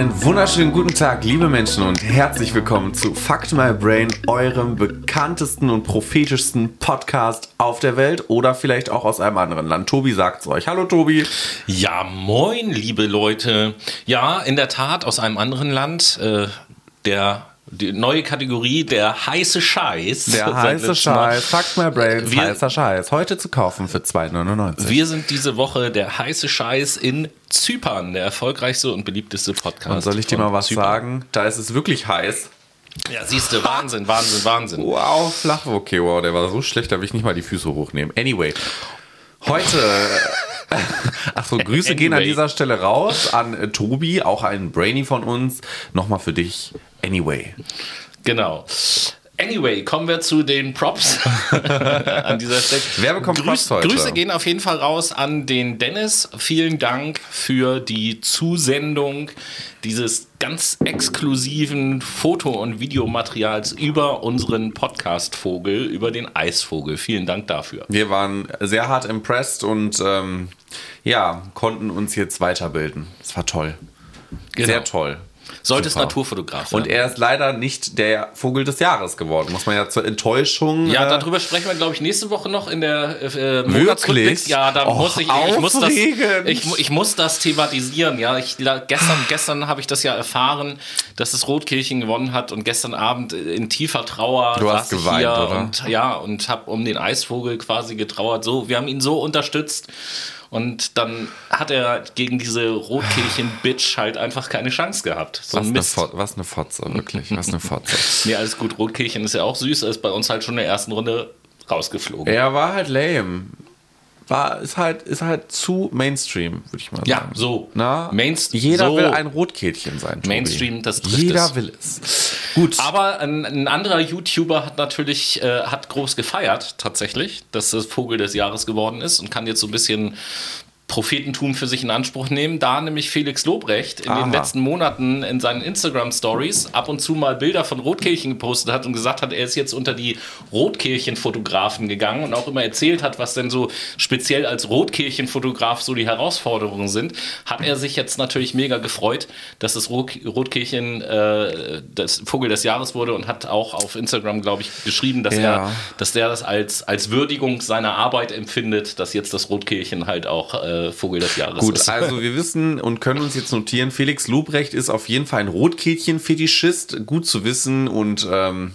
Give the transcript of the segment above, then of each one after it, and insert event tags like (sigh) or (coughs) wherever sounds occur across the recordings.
Einen wunderschönen guten Tag, liebe Menschen, und herzlich willkommen zu Fuck My Brain, eurem bekanntesten und prophetischsten Podcast auf der Welt oder vielleicht auch aus einem anderen Land. Tobi sagt's euch. Hallo Tobi. Ja, moin, liebe Leute. Ja, in der Tat aus einem anderen Land. Äh, der die neue Kategorie, der heiße Scheiß. Der heiße Scheiß, Fuck My Brain, wir, heißer Scheiß. Heute zu kaufen für 2,99. Wir sind diese Woche der heiße Scheiß in Zypern, der erfolgreichste und beliebteste Podcast. Und soll ich dir mal was Zypern. sagen? Da ist es wirklich heiß. Ja, siehst du, Wahnsinn, Wahnsinn, Wahnsinn. Wow, flach, okay, wow, der war so schlecht, da will ich nicht mal die Füße hochnehmen. Anyway, heute (laughs) Achso, Grüße anyway. gehen an dieser Stelle raus an äh, Tobi, auch ein Brainy von uns. Nochmal für dich. Anyway. Genau. Anyway, kommen wir zu den Props (laughs) an dieser Stelle. Wer bekommt Grüß, Props heute? Grüße gehen auf jeden Fall raus an den Dennis. Vielen Dank für die Zusendung dieses ganz exklusiven Foto- und Videomaterials über unseren Podcast-Vogel, über den Eisvogel. Vielen Dank dafür. Wir waren sehr hart impressed und ähm, ja, konnten uns jetzt weiterbilden. Es war toll. Genau. Sehr toll. Solltest Naturfotograf sein. Und er ist leider nicht der Vogel des Jahres geworden, muss man ja zur Enttäuschung. Ja, äh, darüber sprechen wir, glaube ich, nächste Woche noch in der äh, Monatsrückblick. Ja, da Och, muss ich, ich muss, das, ich, ich, muss das thematisieren. Ja, ich, gestern, gestern habe ich das ja erfahren, dass das Rotkirchen gewonnen hat und gestern Abend in tiefer Trauer du hast geweint, hier oder? und ja und habe um den Eisvogel quasi getrauert. So, wir haben ihn so unterstützt. Und dann hat er gegen diese Rotkehlchen-Bitch halt einfach keine Chance gehabt. So was, ein Eine was eine Fotze, wirklich. Was eine Fotze. (laughs) nee, alles gut. Rotkehlchen ist ja auch süß. Er ist bei uns halt schon in der ersten Runde rausgeflogen. Er war halt lame war, ist halt, ist halt zu Mainstream, würde ich mal sagen. Ja, so. Na? Jeder so will ein Rotkehlchen sein. Tobi. Mainstream, das trifft Jeder es. will es. Gut. Aber ein, ein, anderer YouTuber hat natürlich, äh, hat groß gefeiert, tatsächlich, dass das Vogel des Jahres geworden ist und kann jetzt so ein bisschen Prophetentum für sich in Anspruch nehmen, da nämlich Felix Lobrecht in Aha. den letzten Monaten in seinen Instagram Stories ab und zu mal Bilder von Rotkehlchen gepostet hat und gesagt hat, er ist jetzt unter die Rotkehlchen-Fotografen gegangen und auch immer erzählt hat, was denn so speziell als Rotkehlchen-Fotograf so die Herausforderungen sind, hat er sich jetzt natürlich mega gefreut, dass das Rotkehlchen äh, das Vogel des Jahres wurde und hat auch auf Instagram, glaube ich, geschrieben, dass ja. er, dass der das als, als Würdigung seiner Arbeit empfindet, dass jetzt das Rotkehlchen halt auch äh, Vogel des Jahres Gut, ist. (laughs) also wir wissen und können uns jetzt notieren, Felix Lobrecht ist auf jeden Fall ein Rotkehlchen-Fetischist. Gut zu wissen. Und ähm,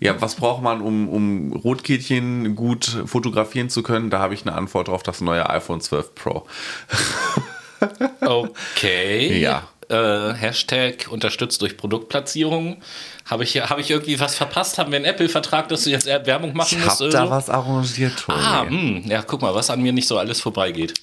ja, was braucht man, um, um Rotkehlchen gut fotografieren zu können? Da habe ich eine Antwort auf das neue iPhone 12 Pro. okay. (laughs) Ja. Äh, Hashtag unterstützt durch Produktplatzierung. Habe ich, hab ich irgendwie was verpasst? Haben wir einen Apple-Vertrag, dass du jetzt Werbung machen ich musst? Ich habe da was arrangiert, Toni. Ah, mh. Hm. ja, guck mal, was an mir nicht so alles vorbeigeht.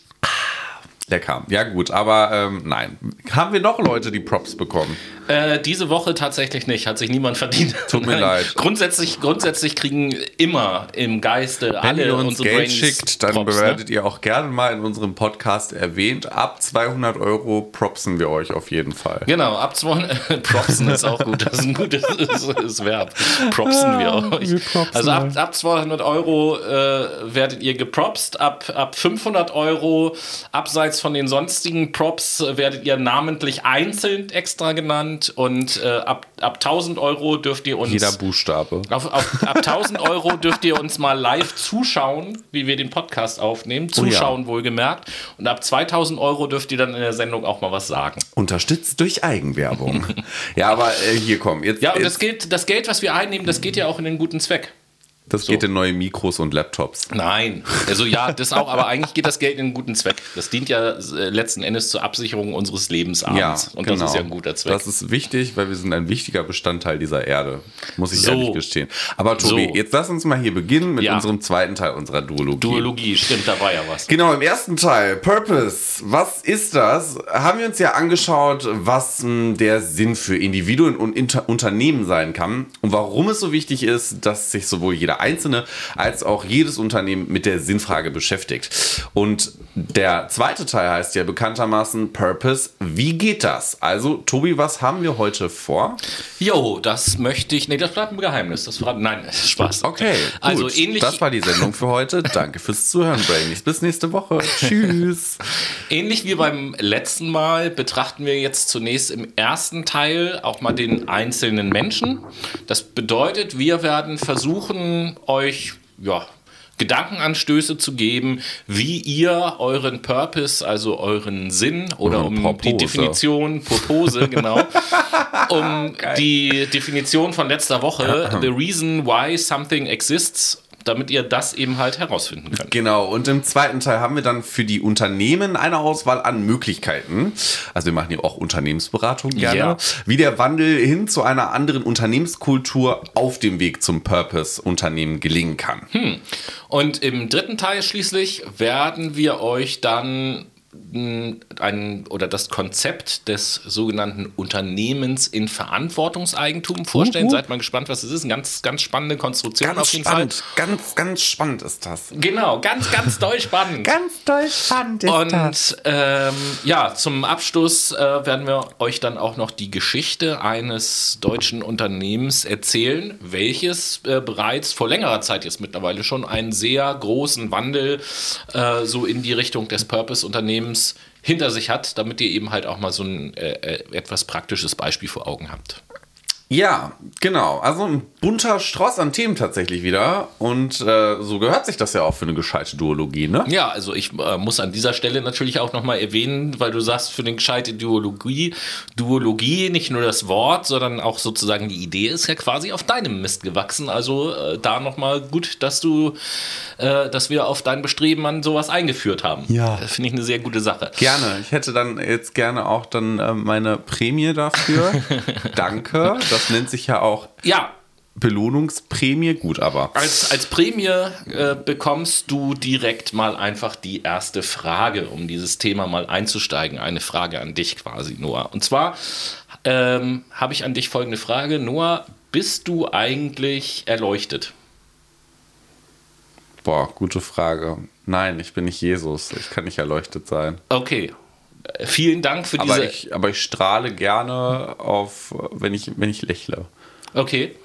Lecker. Ja, gut, aber ähm, nein. Haben wir noch Leute, die Props bekommen? Äh, diese Woche tatsächlich nicht, hat sich niemand verdient. Tut mir Nein. (laughs) leid. Grundsätzlich, grundsätzlich kriegen immer im Geiste Wenn alle ihr uns Geld Brains schickt, dann Props, werdet ne? ihr auch gerne mal in unserem Podcast erwähnt. Ab 200 Euro propsen wir euch auf jeden Fall. Genau, ab 200 (laughs) propsen ist auch gut. Das ist ein gutes (laughs) ist, ist Verb. Propsen wir ah, euch. Wir also ab, ab 200 Euro äh, werdet ihr gepropst. Ab, ab 500 Euro, abseits von den sonstigen Props, werdet ihr namentlich einzeln extra genannt sind und äh, ab, ab 1000 Euro dürft ihr uns. Jeder Buchstabe. Auf, auf, ab 1000 (laughs) Euro dürft ihr uns mal live zuschauen, wie wir den Podcast aufnehmen. Zuschauen oh ja. wohlgemerkt. Und ab 2000 Euro dürft ihr dann in der Sendung auch mal was sagen. Unterstützt durch Eigenwerbung. (laughs) ja, aber äh, hier komm. Jetzt, ja, und jetzt. Das, Geld, das Geld, was wir einnehmen, das geht ja auch in den guten Zweck. Das so. geht in neue Mikros und Laptops. Nein, also ja, das auch, aber eigentlich geht das Geld in einen guten Zweck. Das dient ja äh, letzten Endes zur Absicherung unseres Lebensabends. Ja, und genau. das ist ja ein guter Zweck. Das ist wichtig, weil wir sind ein wichtiger Bestandteil dieser Erde, muss ich so. ehrlich gestehen. Aber Tobi, so. jetzt lass uns mal hier beginnen mit ja. unserem zweiten Teil unserer Duologie. Duologie, stimmt, da war ja was. Genau, im ersten Teil, Purpose, was ist das? Haben wir uns ja angeschaut, was hm, der Sinn für Individuen und Inter Unternehmen sein kann und warum es so wichtig ist, dass sich sowohl jeder jeder Einzelne als auch jedes Unternehmen mit der Sinnfrage beschäftigt. Und der zweite Teil heißt ja bekanntermaßen Purpose. Wie geht das? Also, Tobi, was haben wir heute vor? Jo, das möchte ich. Nee, das bleibt ein Geheimnis. Das verraten. Nein, Spaß. Okay, also gut. ähnlich. Das war die Sendung für heute. Danke fürs Zuhören, Brainies. Bis nächste Woche. Tschüss. Ähnlich wie beim letzten Mal betrachten wir jetzt zunächst im ersten Teil auch mal den einzelnen Menschen. Das bedeutet, wir werden versuchen, euch ja, Gedankenanstöße zu geben, wie ihr euren Purpose, also euren Sinn oder Euren um Purpose. die Definition, Purpose, (laughs) genau, um die Definition von letzter Woche, the reason why something exists, damit ihr das eben halt herausfinden könnt. Genau, und im zweiten Teil haben wir dann für die Unternehmen eine Auswahl an Möglichkeiten. Also wir machen hier auch Unternehmensberatung gerne. Ja. Wie der Wandel hin zu einer anderen Unternehmenskultur auf dem Weg zum Purpose-Unternehmen gelingen kann. Und im dritten Teil schließlich werden wir euch dann mh, ein oder das Konzept des sogenannten Unternehmens in Verantwortungseigentum vorstellen. Uh, uh. Seid mal gespannt, was es ist. Eine ganz, ganz spannende Konstruktion auf Ganz jeden spannend, ganz, ganz spannend ist das. Fall. Genau, ganz, ganz doll spannend. (laughs) Ganz doll spannend ist Und ähm, ja, zum Abschluss äh, werden wir euch dann auch noch die Geschichte eines deutschen Unternehmens erzählen, welches äh, bereits vor längerer Zeit jetzt mittlerweile schon einen sehr großen Wandel äh, so in die Richtung des Purpose-Unternehmens hinter sich hat, damit ihr eben halt auch mal so ein äh, äh, etwas praktisches Beispiel vor Augen habt. Ja, genau. Also ein bunter Strauß an Themen tatsächlich wieder. Und äh, so gehört sich das ja auch für eine gescheite Duologie, ne? Ja, also ich äh, muss an dieser Stelle natürlich auch nochmal erwähnen, weil du sagst, für eine gescheite Duologie, Duologie, nicht nur das Wort, sondern auch sozusagen die Idee ist ja quasi auf deinem Mist gewachsen. Also äh, da nochmal gut, dass du, äh, dass wir auf dein Bestreben an sowas eingeführt haben. Ja. Das finde ich eine sehr gute Sache. Gerne. Ich hätte dann jetzt gerne auch dann äh, meine Prämie dafür. (laughs) Danke. Das nennt sich ja auch Ja, Belohnungsprämie. Gut, aber. Als, als Prämie äh, bekommst du direkt mal einfach die erste Frage, um dieses Thema mal einzusteigen. Eine Frage an dich quasi, Noah. Und zwar ähm, habe ich an dich folgende Frage. Noah, bist du eigentlich erleuchtet? Boah, gute Frage. Nein, ich bin nicht Jesus. Ich kann nicht erleuchtet sein. Okay. Vielen Dank für Aber diese. ich, aber ich strahle gerne auf, wenn ich, wenn ich lächle. Okay.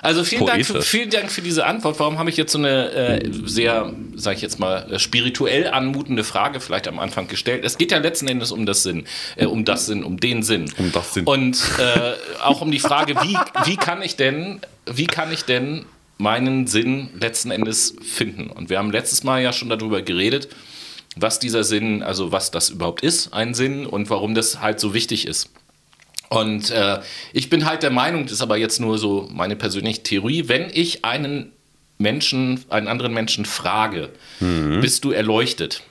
Also vielen Dank, für, vielen Dank für diese Antwort. Warum habe ich jetzt so eine äh, sehr, sage ich jetzt mal, äh, spirituell anmutende Frage vielleicht am Anfang gestellt? Es geht ja letzten Endes um das Sinn, äh, um das Sinn, um den Sinn. Um das Sinn. Und äh, auch um die Frage, wie, wie kann ich denn, wie kann ich denn meinen Sinn letzten Endes finden? Und wir haben letztes Mal ja schon darüber geredet, was dieser Sinn, also was das überhaupt ist, ein Sinn und warum das halt so wichtig ist. Und äh, ich bin halt der Meinung, das ist aber jetzt nur so meine persönliche Theorie, wenn ich einen Menschen, einen anderen Menschen frage, bist du erleuchtet?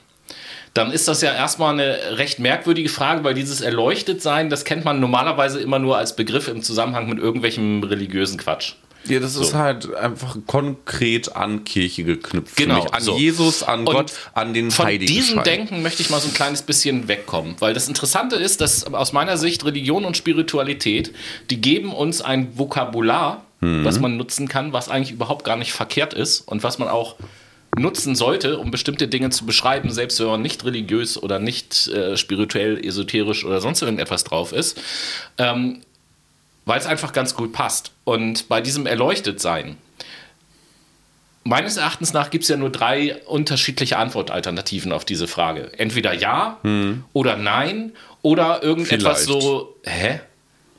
Dann ist das ja erstmal eine recht merkwürdige Frage, weil dieses Erleuchtetsein, das kennt man normalerweise immer nur als Begriff im Zusammenhang mit irgendwelchem religiösen Quatsch. Ja, das ist halt einfach konkret an Kirche geknüpft. für Genau, mich. An so. Jesus, an Und Gott, an den Von Heiligen. diesem Schein. Denken möchte ich mal so ein kleines bisschen wegkommen, weil das Interessante ist, dass aus meiner Sicht Religion und Spiritualität, die geben uns ein Vokabular, was man nutzen kann, was eigentlich überhaupt gar nicht verkehrt ist und was man auch nutzen sollte, um bestimmte Dinge zu beschreiben, selbst wenn man nicht religiös oder nicht äh, spirituell, esoterisch oder sonst irgendetwas drauf ist. Ähm, weil es einfach ganz gut passt. Und bei diesem Erleuchtetsein, meines Erachtens nach gibt es ja nur drei unterschiedliche Antwortalternativen auf diese Frage. Entweder ja oder nein oder irgendetwas Vielleicht. so, hä?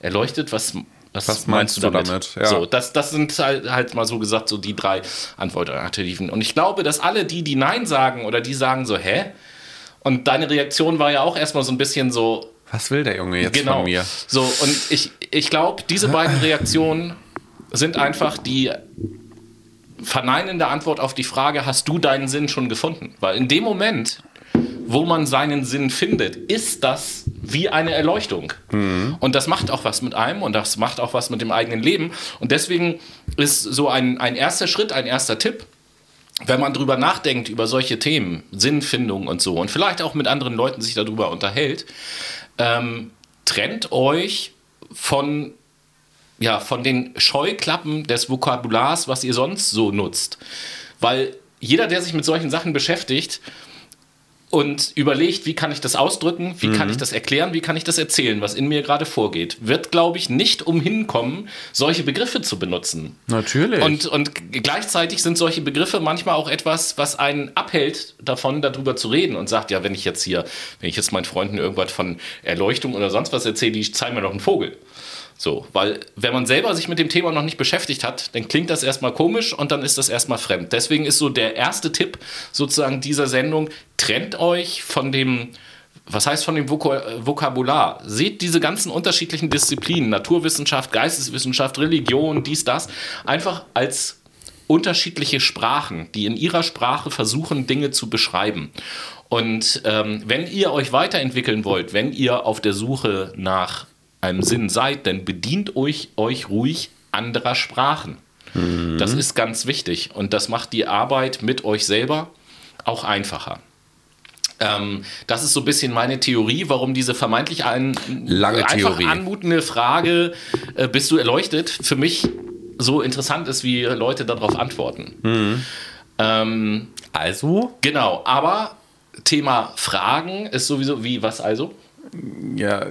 Erleuchtet? Was, was, Was meinst du damit? damit? Ja. So, das, das sind halt, halt mal so gesagt so die drei Antwortalternativen. Und ich glaube, dass alle die, die Nein sagen oder die sagen so, hä? Und deine Reaktion war ja auch erstmal so ein bisschen so, Was will der Junge jetzt genau. von mir? So, und ich, ich glaube, diese beiden Reaktionen sind einfach die verneinende Antwort auf die Frage, hast du deinen Sinn schon gefunden? Weil in dem Moment, wo man seinen Sinn findet, ist das wie eine Erleuchtung. Und das macht auch was mit einem und das macht auch was mit dem eigenen Leben. Und deswegen ist so ein, ein erster Schritt, ein erster Tipp, wenn man drüber nachdenkt, über solche Themen, Sinnfindung und so, und vielleicht auch mit anderen Leuten sich darüber unterhält, ähm, trennt euch von ja, von den Scheuklappen des Vokabulars, was ihr sonst so nutzt. Weil jeder, der sich mit solchen Sachen beschäftigt, und überlegt, wie kann ich das ausdrücken, wie mhm. kann ich das erklären, wie kann ich das erzählen, was in mir gerade vorgeht, wird, glaube ich, nicht umhin kommen, solche Begriffe zu benutzen. Natürlich. Und, und gleichzeitig sind solche Begriffe manchmal auch etwas, was einen abhält davon, darüber zu reden und sagt, ja, wenn ich jetzt hier, wenn ich jetzt meinen Freunden irgendwas von Erleuchtung oder sonst was erzähle, die zeigen mir doch einen Vogel. So, weil wenn man selber sich mit dem Thema noch nicht beschäftigt hat, dann klingt das erstmal komisch und dann ist das erstmal fremd. Deswegen ist so der erste Tipp sozusagen dieser Sendung, trennt euch von dem, was heißt von dem Vokabular? Seht diese ganzen unterschiedlichen Disziplinen, Naturwissenschaft, Geisteswissenschaft, Religion, dies, das, einfach als unterschiedliche Sprachen, die in ihrer Sprache versuchen, Dinge zu beschreiben. Und ähm, wenn ihr euch weiterentwickeln wollt, wenn ihr auf der Suche nach einem Sinn seid, denn bedient euch, euch ruhig anderer Sprachen. Mhm. Das ist ganz wichtig und das macht die Arbeit mit euch selber auch einfacher. Ähm, das ist so ein bisschen meine Theorie, warum diese vermeintlich ein, Lange einfach Theorie. anmutende Frage, äh, bist du erleuchtet, für mich so interessant ist, wie Leute darauf antworten. Mhm. Ähm, also? Genau, aber Thema Fragen ist sowieso, wie, was also? Ja,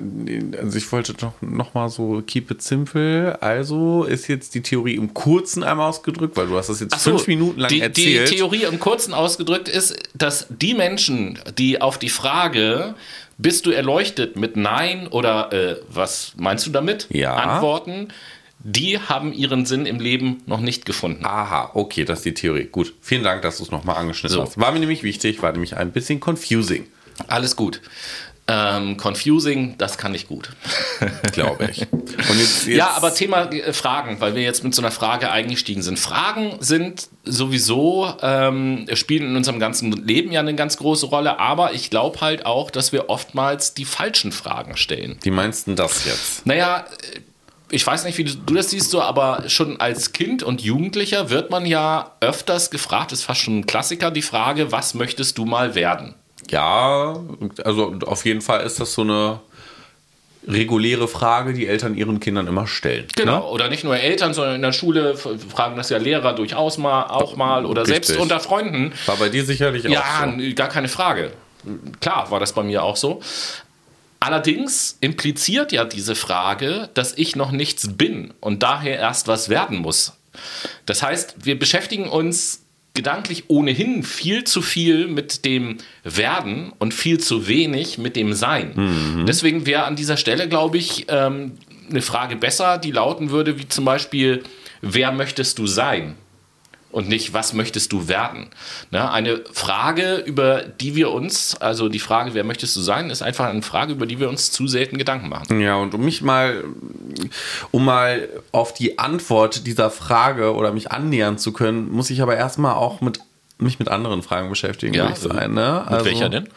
also ich wollte doch noch mal so keep it simple. Also ist jetzt die Theorie im Kurzen einmal ausgedrückt, weil du hast das jetzt so, fünf Minuten lang die, erzählt. Die Theorie im Kurzen ausgedrückt ist, dass die Menschen, die auf die Frage, bist du erleuchtet mit Nein oder äh, was meinst du damit? Ja. Antworten, die haben ihren Sinn im Leben noch nicht gefunden. Aha, okay, das ist die Theorie. Gut, vielen Dank, dass du es nochmal angeschnitten so. hast. War mir nämlich wichtig, war nämlich ein bisschen confusing. Alles gut. Ähm, confusing, das kann ich gut. (laughs) Glaube ich. Jetzt, jetzt ja, aber Thema äh, Fragen, weil wir jetzt mit so einer Frage eingestiegen sind. Fragen sind sowieso, ähm, spielen in unserem ganzen Leben ja eine ganz große Rolle, aber ich glaube halt auch, dass wir oftmals die falschen Fragen stellen. Wie meinst du das jetzt? Naja, ich weiß nicht, wie du das siehst, so, aber schon als Kind und Jugendlicher wird man ja öfters gefragt, ist fast schon ein Klassiker, die Frage, was möchtest du mal werden? Ja, also auf jeden Fall ist das so eine reguläre Frage, die Eltern ihren Kindern immer stellen. Genau, ne? oder nicht nur Eltern, sondern in der Schule fragen das ja Lehrer durchaus mal, auch mal oder Richtig. selbst unter Freunden. War bei dir sicherlich ja, auch so. Ja, gar keine Frage. Klar war das bei mir auch so. Allerdings impliziert ja diese Frage, dass ich noch nichts bin und daher erst was werden muss. Das heißt, wir beschäftigen uns gedanklich ohnehin viel zu viel mit dem Werden und viel zu wenig mit dem Sein. Mhm. Deswegen wäre an dieser Stelle, glaube ich, ähm, eine Frage besser, die lauten würde, wie zum Beispiel, wer möchtest du sein? Und nicht, was möchtest du werden? Ne? Eine Frage, über die wir uns, also die Frage, wer möchtest du sein, ist einfach eine Frage, über die wir uns zu selten Gedanken machen. Ja, und um mich mal, um mal auf die Antwort dieser Frage oder mich annähern zu können, muss ich aber erstmal auch mit mich mit anderen Fragen beschäftigen, ja, würde ich sagen. Ne? Also, mit welcher denn?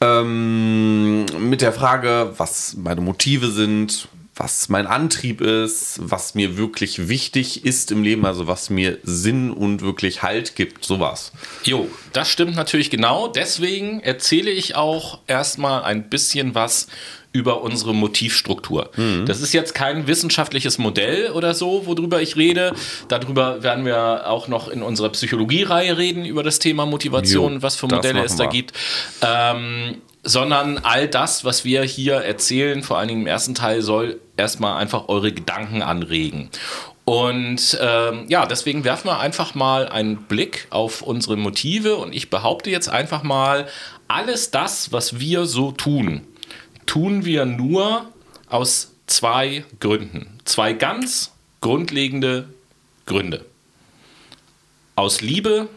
Ähm, mit der Frage, was meine Motive sind, was mein Antrieb ist, was mir wirklich wichtig ist im Leben, also was mir Sinn und wirklich Halt gibt, sowas. Jo, das stimmt natürlich genau. Deswegen erzähle ich auch erstmal ein bisschen was über unsere Motivstruktur. Mhm. Das ist jetzt kein wissenschaftliches Modell oder so, worüber ich rede. Darüber werden wir auch noch in unserer Psychologie-Reihe reden, über das Thema Motivation, jo, was für Modelle es da gibt. Ähm, sondern all das, was wir hier erzählen, vor allen Dingen im ersten Teil, soll erstmal einfach eure Gedanken anregen. Und ähm, ja, deswegen werfen wir einfach mal einen Blick auf unsere Motive und ich behaupte jetzt einfach mal, alles das, was wir so tun, tun wir nur aus zwei Gründen. Zwei ganz grundlegende Gründe. Aus Liebe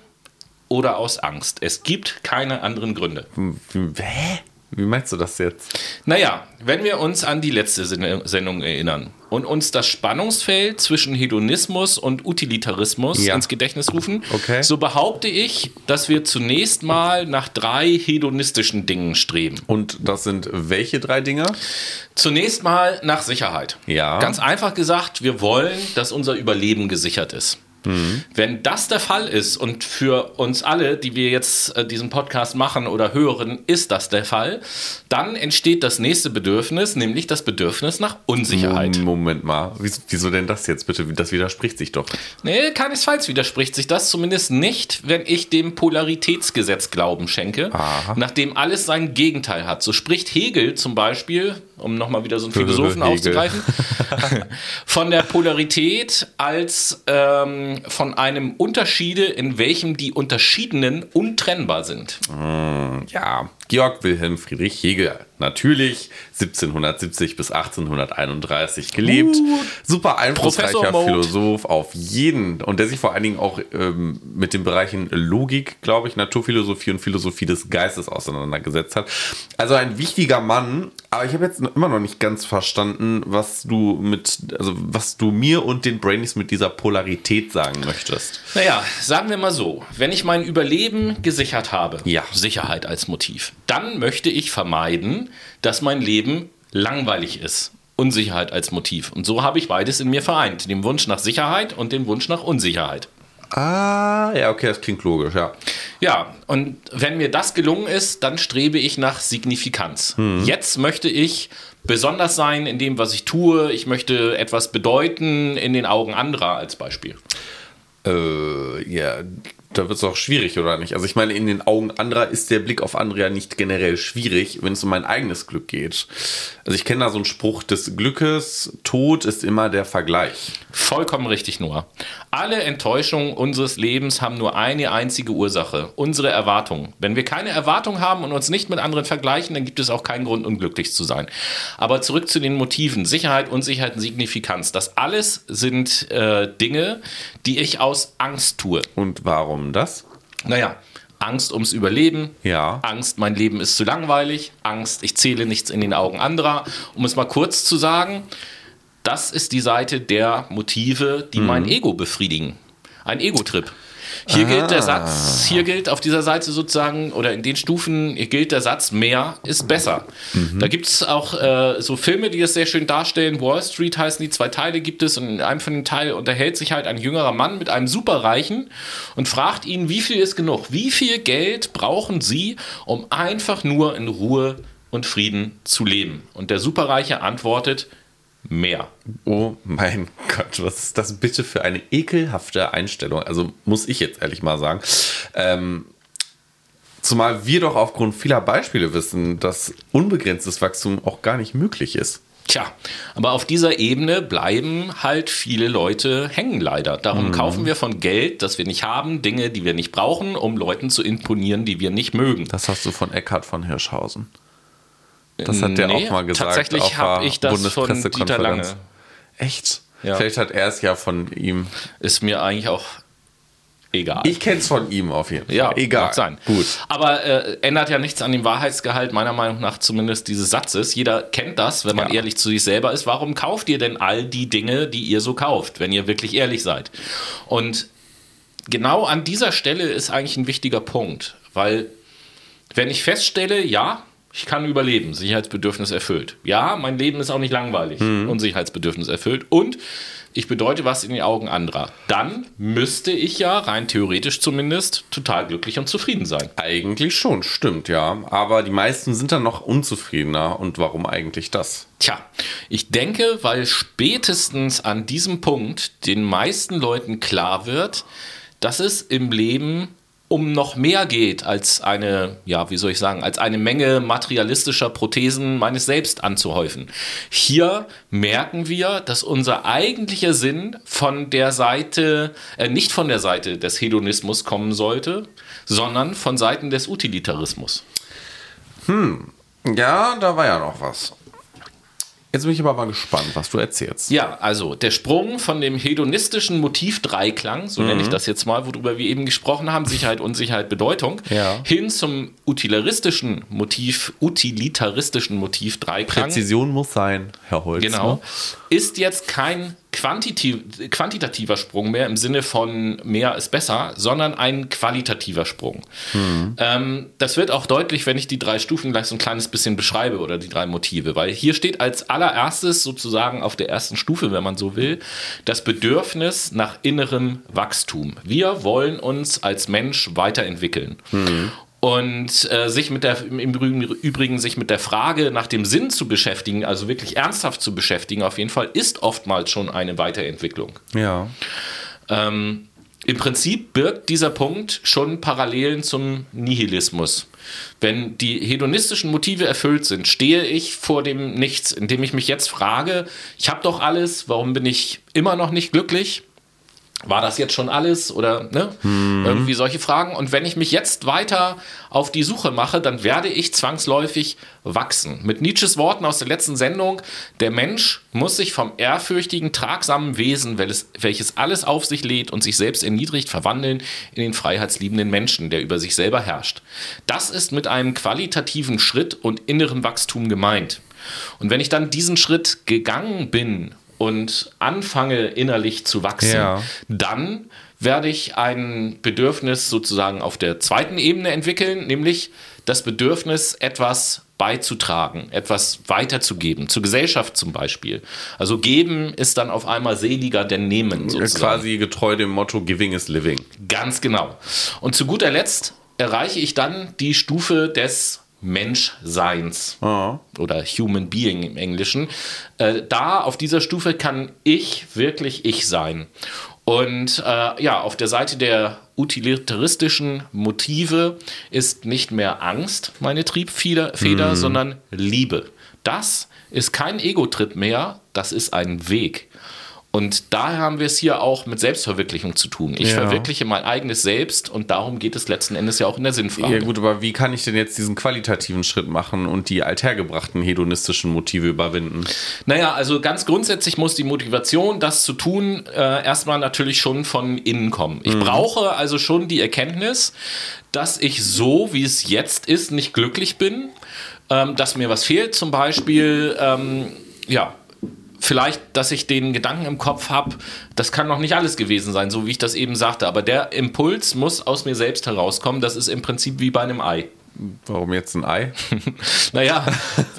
oder aus Angst. Es gibt keine anderen Gründe. Hä? Wie meinst du das jetzt? Naja, wenn wir uns an die letzte Sendung erinnern und uns das Spannungsfeld zwischen Hedonismus und Utilitarismus ja. ins Gedächtnis rufen, okay. so behaupte ich, dass wir zunächst mal nach drei hedonistischen Dingen streben. Und das sind welche drei Dinge? Zunächst mal nach Sicherheit. Ja. Ganz einfach gesagt, wir wollen, dass unser Überleben gesichert ist. Mhm. Wenn das der Fall ist und für uns alle, die wir jetzt äh, diesen Podcast machen oder hören, ist das der Fall, dann entsteht das nächste Bedürfnis, nämlich das Bedürfnis nach Unsicherheit. Moment mal, wieso denn das jetzt bitte? Das widerspricht sich doch. Nee, keinesfalls widerspricht sich das, zumindest nicht, wenn ich dem Polaritätsgesetz Glauben schenke, Aha. nachdem alles sein Gegenteil hat. So spricht Hegel zum Beispiel, um nochmal wieder so einen Philosophen aufzugreifen, (laughs) von der Polarität als ähm, von einem Unterschiede, in welchem die Unterschiedenen untrennbar sind. Mm, ja, Georg Wilhelm Friedrich Hegel, natürlich 1770 bis 1831 gelebt. Uh, Super einflussreicher Philosoph auf jeden und der sich vor allen Dingen auch ähm, mit den Bereichen Logik, glaube ich, Naturphilosophie und Philosophie des Geistes auseinandergesetzt hat. Also ein wichtiger Mann, aber ich habe jetzt immer noch nicht ganz verstanden, was du mit, also was du mir und den Brainies mit dieser Polarität sagen möchtest. Naja, sagen wir mal so, wenn ich mein Überleben gesichert habe, ja. Sicherheit als Motiv, dann möchte ich vermeiden, dass mein Leben langweilig ist. Unsicherheit als Motiv. Und so habe ich beides in mir vereint. Den Wunsch nach Sicherheit und den Wunsch nach Unsicherheit. Ah, ja, okay, das klingt logisch, ja. Ja, und wenn mir das gelungen ist, dann strebe ich nach Signifikanz. Hm. Jetzt möchte ich besonders sein in dem, was ich tue. Ich möchte etwas bedeuten in den Augen anderer als Beispiel. Äh, ja, da wird es auch schwierig, oder nicht? Also ich meine, in den Augen anderer ist der Blick auf andere ja nicht generell schwierig, wenn es um mein eigenes Glück geht. Also ich kenne da so einen Spruch des Glückes, Tod ist immer der Vergleich. Vollkommen richtig, Noah. Alle Enttäuschungen unseres Lebens haben nur eine einzige Ursache, unsere Erwartungen. Wenn wir keine Erwartung haben und uns nicht mit anderen vergleichen, dann gibt es auch keinen Grund, unglücklich zu sein. Aber zurück zu den Motiven. Sicherheit, Unsicherheit und Signifikanz. Das alles sind äh, Dinge, die ich aus Angst tue. Und warum das? Naja, Angst ums Überleben, ja. Angst, mein Leben ist zu langweilig, Angst, ich zähle nichts in den Augen anderer. Um es mal kurz zu sagen, das ist die Seite der Motive, die mhm. mein Ego befriedigen. Ein Ego-Trip. Hier ah. gilt der Satz, hier gilt auf dieser Seite sozusagen, oder in den Stufen gilt der Satz, mehr ist besser. Mhm. Da gibt es auch äh, so Filme, die das sehr schön darstellen. Wall Street heißen die, zwei Teile gibt es und in einem von den Teilen unterhält sich halt ein jüngerer Mann mit einem Superreichen und fragt ihn, wie viel ist genug? Wie viel Geld brauchen Sie, um einfach nur in Ruhe und Frieden zu leben? Und der Superreiche antwortet, mehr. Oh mein (laughs) Gott, was ist das bitte für eine ekelhafte Einstellung? Also muss ich jetzt ehrlich mal sagen. Ähm, zumal wir doch aufgrund vieler Beispiele wissen, dass unbegrenztes Wachstum auch gar nicht möglich ist. Tja, aber auf dieser Ebene bleiben halt viele Leute hängen leider. Darum mhm. kaufen wir von Geld, das wir nicht haben, Dinge, die wir nicht brauchen, um Leuten zu imponieren, die wir nicht mögen. Das hast du von Eckhard von Hirschhausen. Das hat der nee, auch mal gesagt. Tatsächlich habe ich das von Dieter Lange. Echt? Ja. Vielleicht hat er es ja von ihm. Ist mir eigentlich auch egal. Ich kenne es von ihm auf jeden Fall. Ja, egal. Sein. Gut. Aber äh, ändert ja nichts an dem Wahrheitsgehalt, meiner Meinung nach zumindest dieses Satzes. Jeder kennt das, wenn man ja. ehrlich zu sich selber ist. Warum kauft ihr denn all die Dinge, die ihr so kauft, wenn ihr wirklich ehrlich seid? Und genau an dieser Stelle ist eigentlich ein wichtiger Punkt, weil wenn ich feststelle, ja, ich kann überleben, Sicherheitsbedürfnis erfüllt. Ja, mein Leben ist auch nicht langweilig mhm. und Sicherheitsbedürfnis erfüllt. Und ich bedeute was in den Augen anderer. Dann müsste ich ja, rein theoretisch zumindest, total glücklich und zufrieden sein. Eigentlich schon, stimmt, ja. Aber die meisten sind dann noch unzufriedener. Und warum eigentlich das? Tja, ich denke, weil spätestens an diesem Punkt den meisten Leuten klar wird, dass es im Leben um noch mehr geht als eine, ja, wie soll ich sagen, als eine Menge materialistischer Prothesen meines Selbst anzuhäufen. Hier merken wir, dass unser eigentlicher Sinn von der Seite, äh, nicht von der Seite des Hedonismus kommen sollte, sondern von Seiten des Utilitarismus. Hm, ja, da war ja noch was. Jetzt bin ich aber mal gespannt, was du erzählst. Ja, also der Sprung von dem hedonistischen Motiv-Dreiklang, so mhm. nenne ich mhm. das jetzt mal, worüber wir eben gesprochen haben, Sicherheit, Unsicherheit, Bedeutung, ja. hin zum utilitaristischen Motiv, utilitaristischen Motiv-Dreiklang. Präzision muss sein, Herr Holz. Genau. Ist jetzt kein quantitativ, quantitativer Sprung mehr im Sinne von mehr ist besser, sondern ein qualitativer Sprung. Mhm. Ähm, das wird auch deutlich, wenn ich die drei Stufen gleich so ein kleines bisschen beschreibe oder die drei Motive, weil hier steht als allererstes sozusagen auf der ersten Stufe, wenn man so will, das Bedürfnis nach innerem Wachstum. Wir wollen uns als Mensch weiterentwickeln. Mhm. Und äh, sich mit der, im Übrigen sich mit der Frage nach dem Sinn zu beschäftigen, also wirklich ernsthaft zu beschäftigen, auf jeden Fall, ist oftmals schon eine Weiterentwicklung. Ja. Ähm, Im Prinzip birgt dieser Punkt schon Parallelen zum Nihilismus. Wenn die hedonistischen Motive erfüllt sind, stehe ich vor dem Nichts, indem ich mich jetzt frage, ich habe doch alles, warum bin ich immer noch nicht glücklich? War das jetzt schon alles oder ne? Mhm. irgendwie solche Fragen. Und wenn ich mich jetzt weiter auf die Suche mache, dann werde ich zwangsläufig wachsen. Mit Nietzsches Worten aus der letzten Sendung, der Mensch muss sich vom ehrfürchtigen, tragsamen Wesen, welches alles auf sich lädt und sich selbst erniedrigt, verwandeln in den freiheitsliebenden Menschen, der über sich selber herrscht. Das ist mit einem qualitativen Schritt und innerem Wachstum gemeint. Und wenn ich dann diesen Schritt gegangen bin und anfange innerlich zu wachsen, ja. dann werde ich ein Bedürfnis sozusagen auf der zweiten Ebene entwickeln, nämlich das Bedürfnis, etwas beizutragen, etwas weiterzugeben, zur Gesellschaft zum Beispiel. Also geben ist dann auf einmal seliger denn nehmen. Sozusagen. Quasi getreu dem Motto Giving is Living. Ganz genau. Und zu guter Letzt erreiche ich dann die Stufe des Menschseins oh. oder Human Being im Englischen. Äh, da auf dieser Stufe kann ich wirklich ich sein. Und äh, ja, auf der Seite der utilitaristischen Motive ist nicht mehr Angst meine Triebfeder, mm. sondern Liebe. Das ist kein Ego-Trip mehr, das ist ein Weg. Und daher haben wir es hier auch mit Selbstverwirklichung zu tun. Ich ja. verwirkliche mein eigenes Selbst und darum geht es letzten Endes ja auch in der Sinnfrage. Ja gut, aber wie kann ich denn jetzt diesen qualitativen Schritt machen und die althergebrachten hedonistischen Motive überwinden? Naja, also ganz grundsätzlich muss die Motivation, das zu tun, äh, erstmal natürlich schon von innen kommen. Ich mhm. brauche also schon die Erkenntnis, dass ich so, wie es jetzt ist, nicht glücklich bin, ähm, dass mir was fehlt, zum Beispiel, ähm, ja, vielleicht, dass ich den Gedanken im Kopf habe, das kann noch nicht alles gewesen sein, so wie ich das eben sagte. Aber der Impuls muss aus mir selbst herauskommen. Das ist im Prinzip wie bei einem Ei. Warum jetzt ein Ei? (laughs) naja,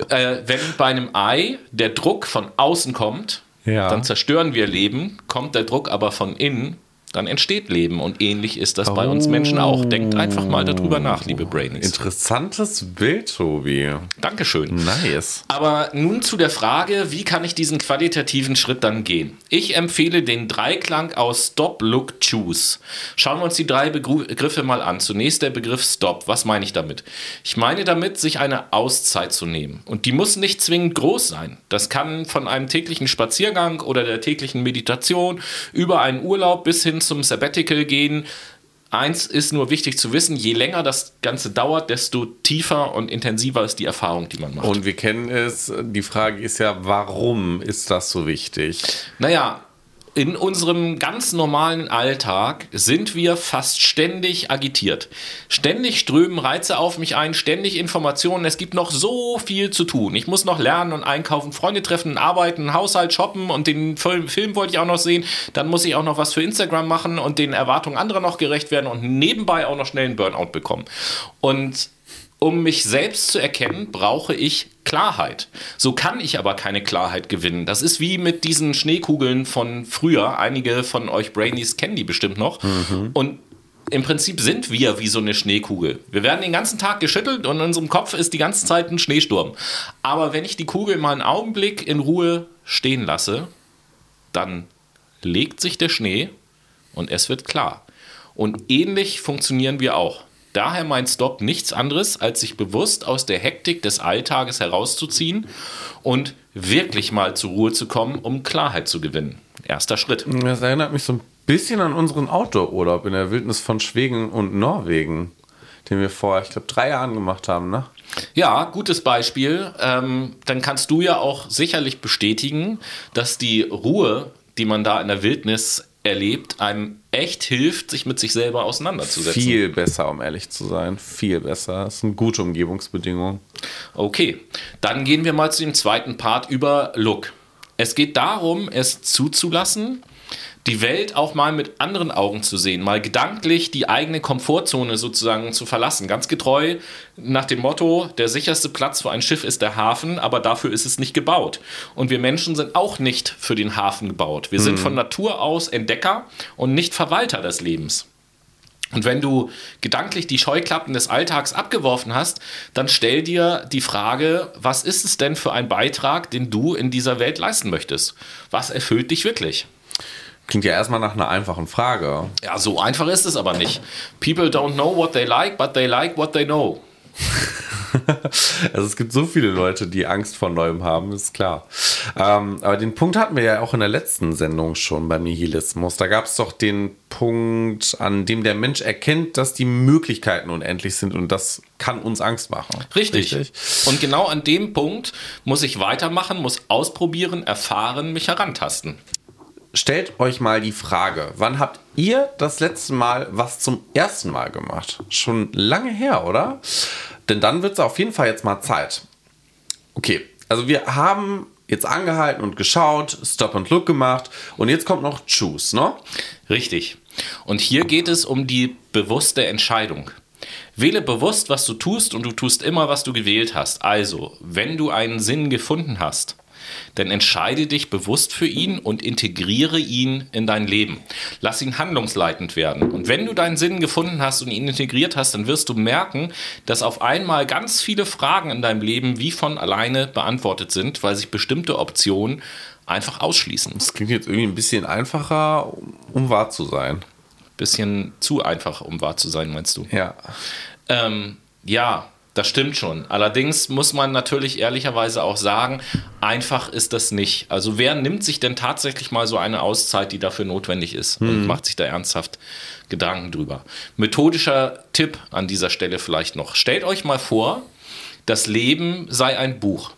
äh, wenn bei einem Ei der Druck von außen kommt, ja. dann zerstören wir Leben, kommt der Druck aber von innen, dann entsteht Leben. Und ähnlich ist das oh. bei uns Menschen auch. Denkt einfach mal darüber nach, liebe Brainies. Interessantes Bild, Tobi. Dankeschön. Nice. Aber nun zu der Frage, wie kann ich diesen qualitativen Schritt dann gehen? Ich empfehle den Dreiklang aus Stop, Look, Choose. Schauen wir uns die drei Begriffe mal an. Zunächst der Begriff Stop. Was meine ich damit? Ich meine damit, sich eine Auszeit zu nehmen. Und die muss nicht zwingend groß sein. Das kann von einem täglichen Spaziergang oder der täglichen Meditation über einen Urlaub bis hin zum Sabbatical gehen. Eins ist nur wichtig zu wissen, je länger das Ganze dauert, desto tiefer und intensiver ist die Erfahrung, die man macht. Und wir kennen es, die Frage ist ja, warum ist das so wichtig? Naja, in unserem ganz normalen Alltag sind wir fast ständig agitiert. Ständig strömen Reize auf mich ein, ständig Informationen. Es gibt noch so viel zu tun. Ich muss noch lernen und einkaufen, Freunde treffen, arbeiten, Haushalt shoppen und den Film wollte ich auch noch sehen. Dann muss ich auch noch was für Instagram machen und den Erwartungen anderer noch gerecht werden und nebenbei auch noch schnell einen Burnout bekommen. Und um mich selbst zu erkennen, brauche ich Klarheit. So kann ich aber keine Klarheit gewinnen. Das ist wie mit diesen Schneekugeln von früher. Einige von euch Brainies kennen die bestimmt noch. Mhm. Und im Prinzip sind wir wie so eine Schneekugel. Wir werden den ganzen Tag geschüttelt und in unserem Kopf ist die ganze Zeit ein Schneesturm. Aber wenn ich die Kugel mal einen Augenblick in Ruhe stehen lasse, dann legt sich der Schnee und es wird klar. Und ähnlich funktionieren wir auch. Daher mein Stop nichts anderes, als sich bewusst aus der Hektik des Alltages herauszuziehen und wirklich mal zur Ruhe zu kommen, um Klarheit zu gewinnen. Erster Schritt. Das erinnert mich so ein bisschen an unseren Outdoor-Urlaub in der Wildnis von Schweden und Norwegen, den wir vor, ich glaube, drei Jahren gemacht haben, ne? Ja, gutes Beispiel. Ähm, dann kannst du ja auch sicherlich bestätigen, dass die Ruhe, die man da in der Wildnis erlebt, einem echt hilft, sich mit sich selber auseinanderzusetzen. Viel besser, um ehrlich zu sein. Viel besser. Das sind gute Umgebungsbedingungen. Okay, dann gehen wir mal zu dem zweiten Part über Look. Es geht darum, es zuzulassen, die Welt auch mal mit anderen Augen zu sehen, mal gedanklich die eigene Komfortzone sozusagen zu verlassen. Ganz getreu nach dem Motto, der sicherste Platz für ein Schiff ist der Hafen, aber dafür ist es nicht gebaut. Und wir Menschen sind auch nicht für den Hafen gebaut. Wir sind von Natur aus Entdecker und nicht Verwalter des Lebens. Und wenn du gedanklich die Scheuklappen des Alltags abgeworfen hast, dann stell dir die Frage, was ist es denn für ein Beitrag, den du in dieser Welt leisten möchtest? Was erfüllt dich wirklich? Klingt ja erstmal nach einer einfachen Frage. Ja, so einfach ist es aber nicht. People don't know what they like, but they like what they know. (laughs) Also es gibt so viele Leute, die Angst vor Neuem haben, ist klar. Ähm, aber den Punkt hatten wir ja auch in der letzten Sendung schon beim Nihilismus. Da gab es doch den Punkt, an dem der Mensch erkennt, dass die Möglichkeiten unendlich sind und das kann uns Angst machen. Richtig. Und genau an dem Punkt muss ich weitermachen, muss ausprobieren, erfahren, mich herantasten. Stellt euch mal die Frage, wann habt ihr das letzte Mal was zum ersten Mal gemacht? Schon lange her, oder? Denn dann wird es auf jeden Fall jetzt mal Zeit. Okay, also wir haben jetzt angehalten und geschaut, Stop and Look gemacht und jetzt kommt noch Choose, ne? Richtig. Und hier geht es um die bewusste Entscheidung. Wähle bewusst, was du tust und du tust immer, was du gewählt hast. Also, wenn du einen Sinn gefunden hast, dann entscheide dich bewusst für ihn und integriere ihn in dein Leben. Lass ihn handlungsleitend werden. Und wenn du deinen Sinn gefunden hast und ihn integriert hast, dann wirst du merken, dass auf einmal ganz viele Fragen in deinem Leben wie von alleine beantwortet sind, weil sich bestimmte Optionen einfach ausschließen. Das klingt jetzt irgendwie ein bisschen einfacher, um wahr zu sein. Bisschen zu einfach, um wahr zu sein, meinst du? Ja. Ähm, ja, das stimmt schon. Allerdings muss man natürlich ehrlicherweise auch sagen, einfach ist das nicht. Also wer nimmt sich denn tatsächlich mal so eine Auszeit, die dafür notwendig ist und macht sich da ernsthaft Gedanken drüber? Methodischer Tipp an dieser Stelle vielleicht noch. Stellt euch mal vor, das Leben sei ein Buch.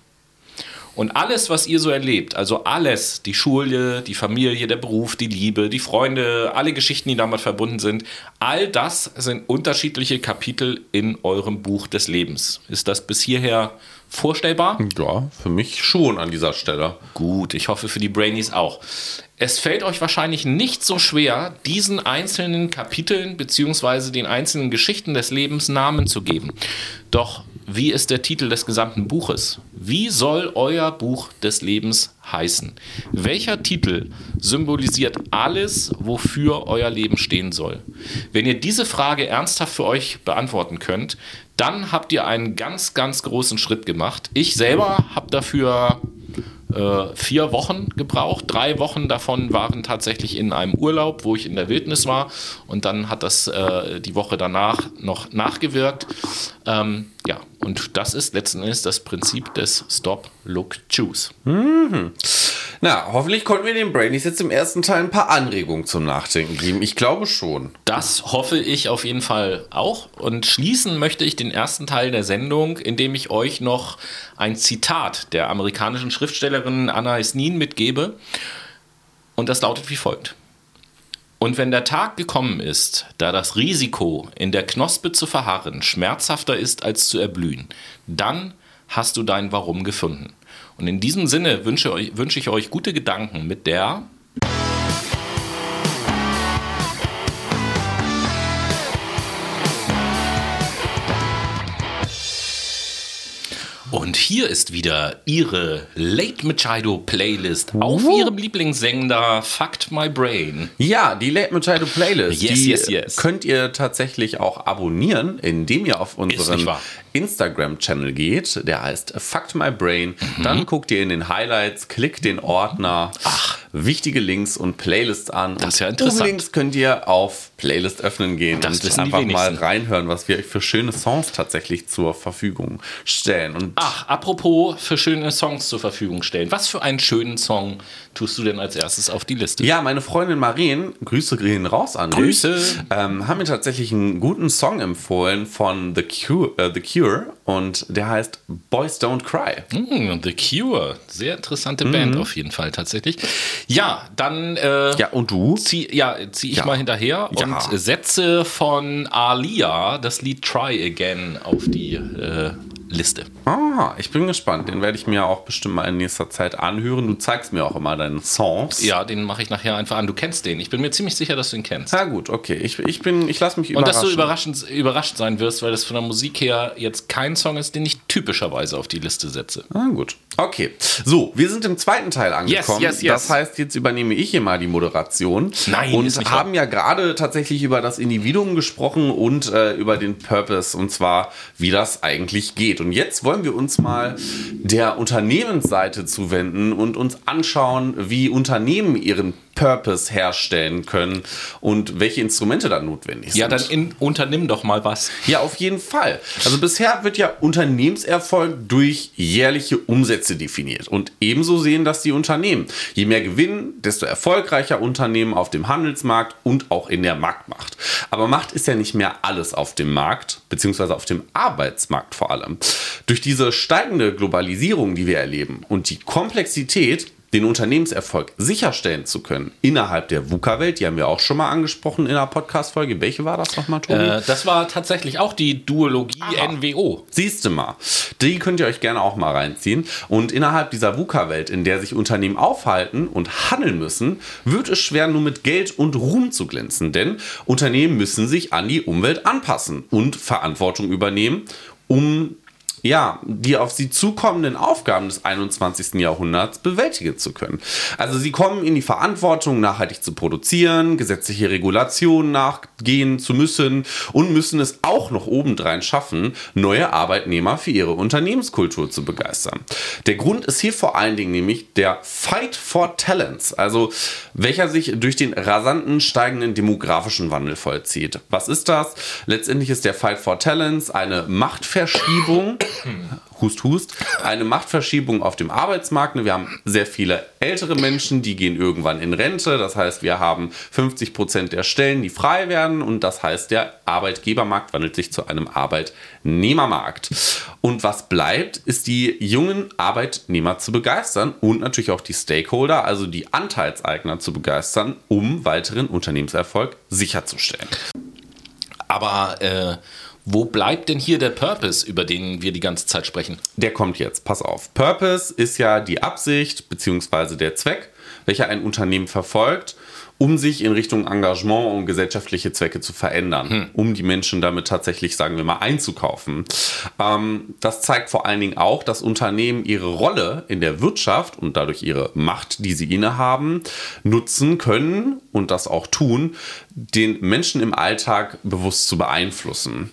Und alles, was ihr so erlebt, also alles, die Schule, die Familie, der Beruf, die Liebe, die Freunde, alle Geschichten, die damit verbunden sind, all das sind unterschiedliche Kapitel in eurem Buch des Lebens. Ist das bis hierher vorstellbar? Ja, für mich schon an dieser Stelle. Gut, ich hoffe für die Brainies auch. Es fällt euch wahrscheinlich nicht so schwer, diesen einzelnen Kapiteln bzw. den einzelnen Geschichten des Lebens Namen zu geben. Doch wie ist der Titel des gesamten Buches? Wie soll euer Buch des Lebens heißen? Welcher Titel symbolisiert alles, wofür euer Leben stehen soll? Wenn ihr diese Frage ernsthaft für euch beantworten könnt, dann habt ihr einen ganz, ganz großen Schritt gemacht. Ich selber habe dafür äh, vier Wochen gebraucht. Drei Wochen davon waren tatsächlich in einem Urlaub, wo ich in der Wildnis war. Und dann hat das äh, die Woche danach noch nachgewirkt. Ähm, ja, und das ist letzten Endes das Prinzip des Stop, Look, Choose. Na, hoffentlich konnten wir den Brainies jetzt im ersten Teil ein paar Anregungen zum Nachdenken geben. Ich glaube schon. Das hoffe ich auf jeden Fall auch. Und schließen möchte ich den ersten Teil der Sendung, indem ich euch noch ein Zitat der amerikanischen Schriftstellerin Anna Esnin mitgebe. Und das lautet wie folgt. Und wenn der Tag gekommen ist, da das Risiko, in der Knospe zu verharren, schmerzhafter ist als zu erblühen, dann hast du dein Warum gefunden. Und in diesem Sinne wünsche, euch, wünsche ich euch gute Gedanken mit der Und hier ist wieder Ihre Late Machado Playlist auf Uh. Ihrem Lieblingssender Fucked My Brain. Ja, die Late Machado Playlist. Yes, die yes, yes. könnt ihr tatsächlich auch abonnieren, indem ihr auf unseren. Instagram-Channel geht. Der heißt Fucked My Brain. Mhm. Dann guckt ihr in den Highlights, klickt den Ordner, wichtige Links und Playlists an. Das ist ja interessant. links könnt ihr auf Playlist öffnen gehen Das und einfach mal reinhören, was wir euch für schöne Songs tatsächlich zur Verfügung stellen. Und Ach, apropos für schöne Songs zur Verfügung stellen. Was für einen schönen Song tust du denn als erstes auf die Liste? Ja, meine Freundin Marien, Grüße gehen raus an Grüße. ähm, haben mir tatsächlich einen guten Song empfohlen von The Cure, äh, The Cure und der heißt Boys Don't Cry. Hm, The Cure. Sehr interessante Band auf jeden Fall tatsächlich. Ja, dann äh, Ja, und du? zieh, ja, zieh ich Ja. mal hinterher Ja. und setze von Alia das Lied Try Again auf die äh, Liste. Ah, ich bin gespannt. Den werde ich mir auch bestimmt mal in nächster Zeit anhören. Du zeigst mir auch immer deine Songs. Ja, den mache ich nachher einfach an. Du kennst den. Ich bin mir ziemlich sicher, dass du ihn kennst. Na gut, okay. Ich, ich, bin, ich lasse mich Und überraschen. dass du überraschend, überrascht sein wirst, weil das von der Musik her jetzt kein Song ist, den ich typischerweise auf die Liste setze. Ah, gut. Okay. So, wir sind im zweiten Teil angekommen. yes, yes. Das heißt, jetzt übernehme ich hier mal die Moderation. Nein, Und nicht wahr. haben ja gerade tatsächlich über das Individuum gesprochen und äh, über den Purpose. Und zwar, wie das eigentlich geht. Und jetzt wollen wir uns mal der Unternehmensseite zuwenden und uns anschauen, wie Unternehmen ihren Purpose herstellen können und welche Instrumente da notwendig sind. Ja, dann in, unternimm doch mal was. Ja, auf jeden Fall. Also bisher wird ja Unternehmenserfolg durch jährliche Umsätze definiert. Und ebenso sehen das die Unternehmen. Je mehr Gewinn, desto erfolgreicher Unternehmen auf dem Handelsmarkt und auch in der Marktmacht. Aber Macht ist ja nicht mehr alles auf dem Markt, beziehungsweise auf dem Arbeitsmarkt vor allem. Durch diese steigende Globalisierung, die wir erleben und die Komplexität, den Unternehmenserfolg sicherstellen zu können innerhalb der VUCA-Welt, die haben wir auch schon mal angesprochen in einer Podcast-Folge. Welche war das nochmal, Tobi? Äh, das war tatsächlich auch die Duologie NWO. Siehst du mal. Die könnt ihr euch gerne auch mal reinziehen. Und innerhalb dieser VUCA-Welt, in der sich Unternehmen aufhalten und handeln müssen, wird es schwer, nur mit Geld und Ruhm zu glänzen. Denn Unternehmen müssen sich an die Umwelt anpassen und Verantwortung übernehmen, um ja, die auf sie zukommenden Aufgaben des 21. Jahrhunderts bewältigen zu können. Also sie kommen in die Verantwortung, nachhaltig zu produzieren, gesetzliche Regulationen nachgehen zu müssen und müssen es auch noch obendrein schaffen, neue Arbeitnehmer für ihre Unternehmenskultur zu begeistern. Der Grund ist hier vor allen Dingen nämlich der Fight for Talents, also welcher sich durch den rasanten steigenden demografischen Wandel vollzieht. Was ist das? Letztendlich ist der Fight for Talents eine Machtverschiebung Hust, hust. Eine Machtverschiebung auf dem Arbeitsmarkt. Wir haben sehr viele ältere Menschen, die gehen irgendwann in Rente. Das heißt, wir haben 50 Prozent der Stellen, die frei werden. Und das heißt, der Arbeitgebermarkt wandelt sich zu einem Arbeitnehmermarkt. Und was bleibt, ist die jungen Arbeitnehmer zu begeistern und natürlich auch die Stakeholder, also die Anteilseigner zu begeistern, um weiteren Unternehmenserfolg sicherzustellen. Aber äh, wo bleibt denn hier der Purpose, über den wir die ganze Zeit sprechen? Der kommt jetzt, pass auf. Purpose ist ja die Absicht bzw. der Zweck, welcher ein Unternehmen verfolgt, um sich in Richtung Engagement und gesellschaftliche Zwecke zu verändern, um die Menschen damit tatsächlich, sagen wir mal, einzukaufen. Ähm, das zeigt vor allen Dingen auch, dass Unternehmen ihre Rolle in der Wirtschaft und dadurch ihre Macht, die sie innehaben, nutzen können und das auch tun, den Menschen im Alltag bewusst zu beeinflussen.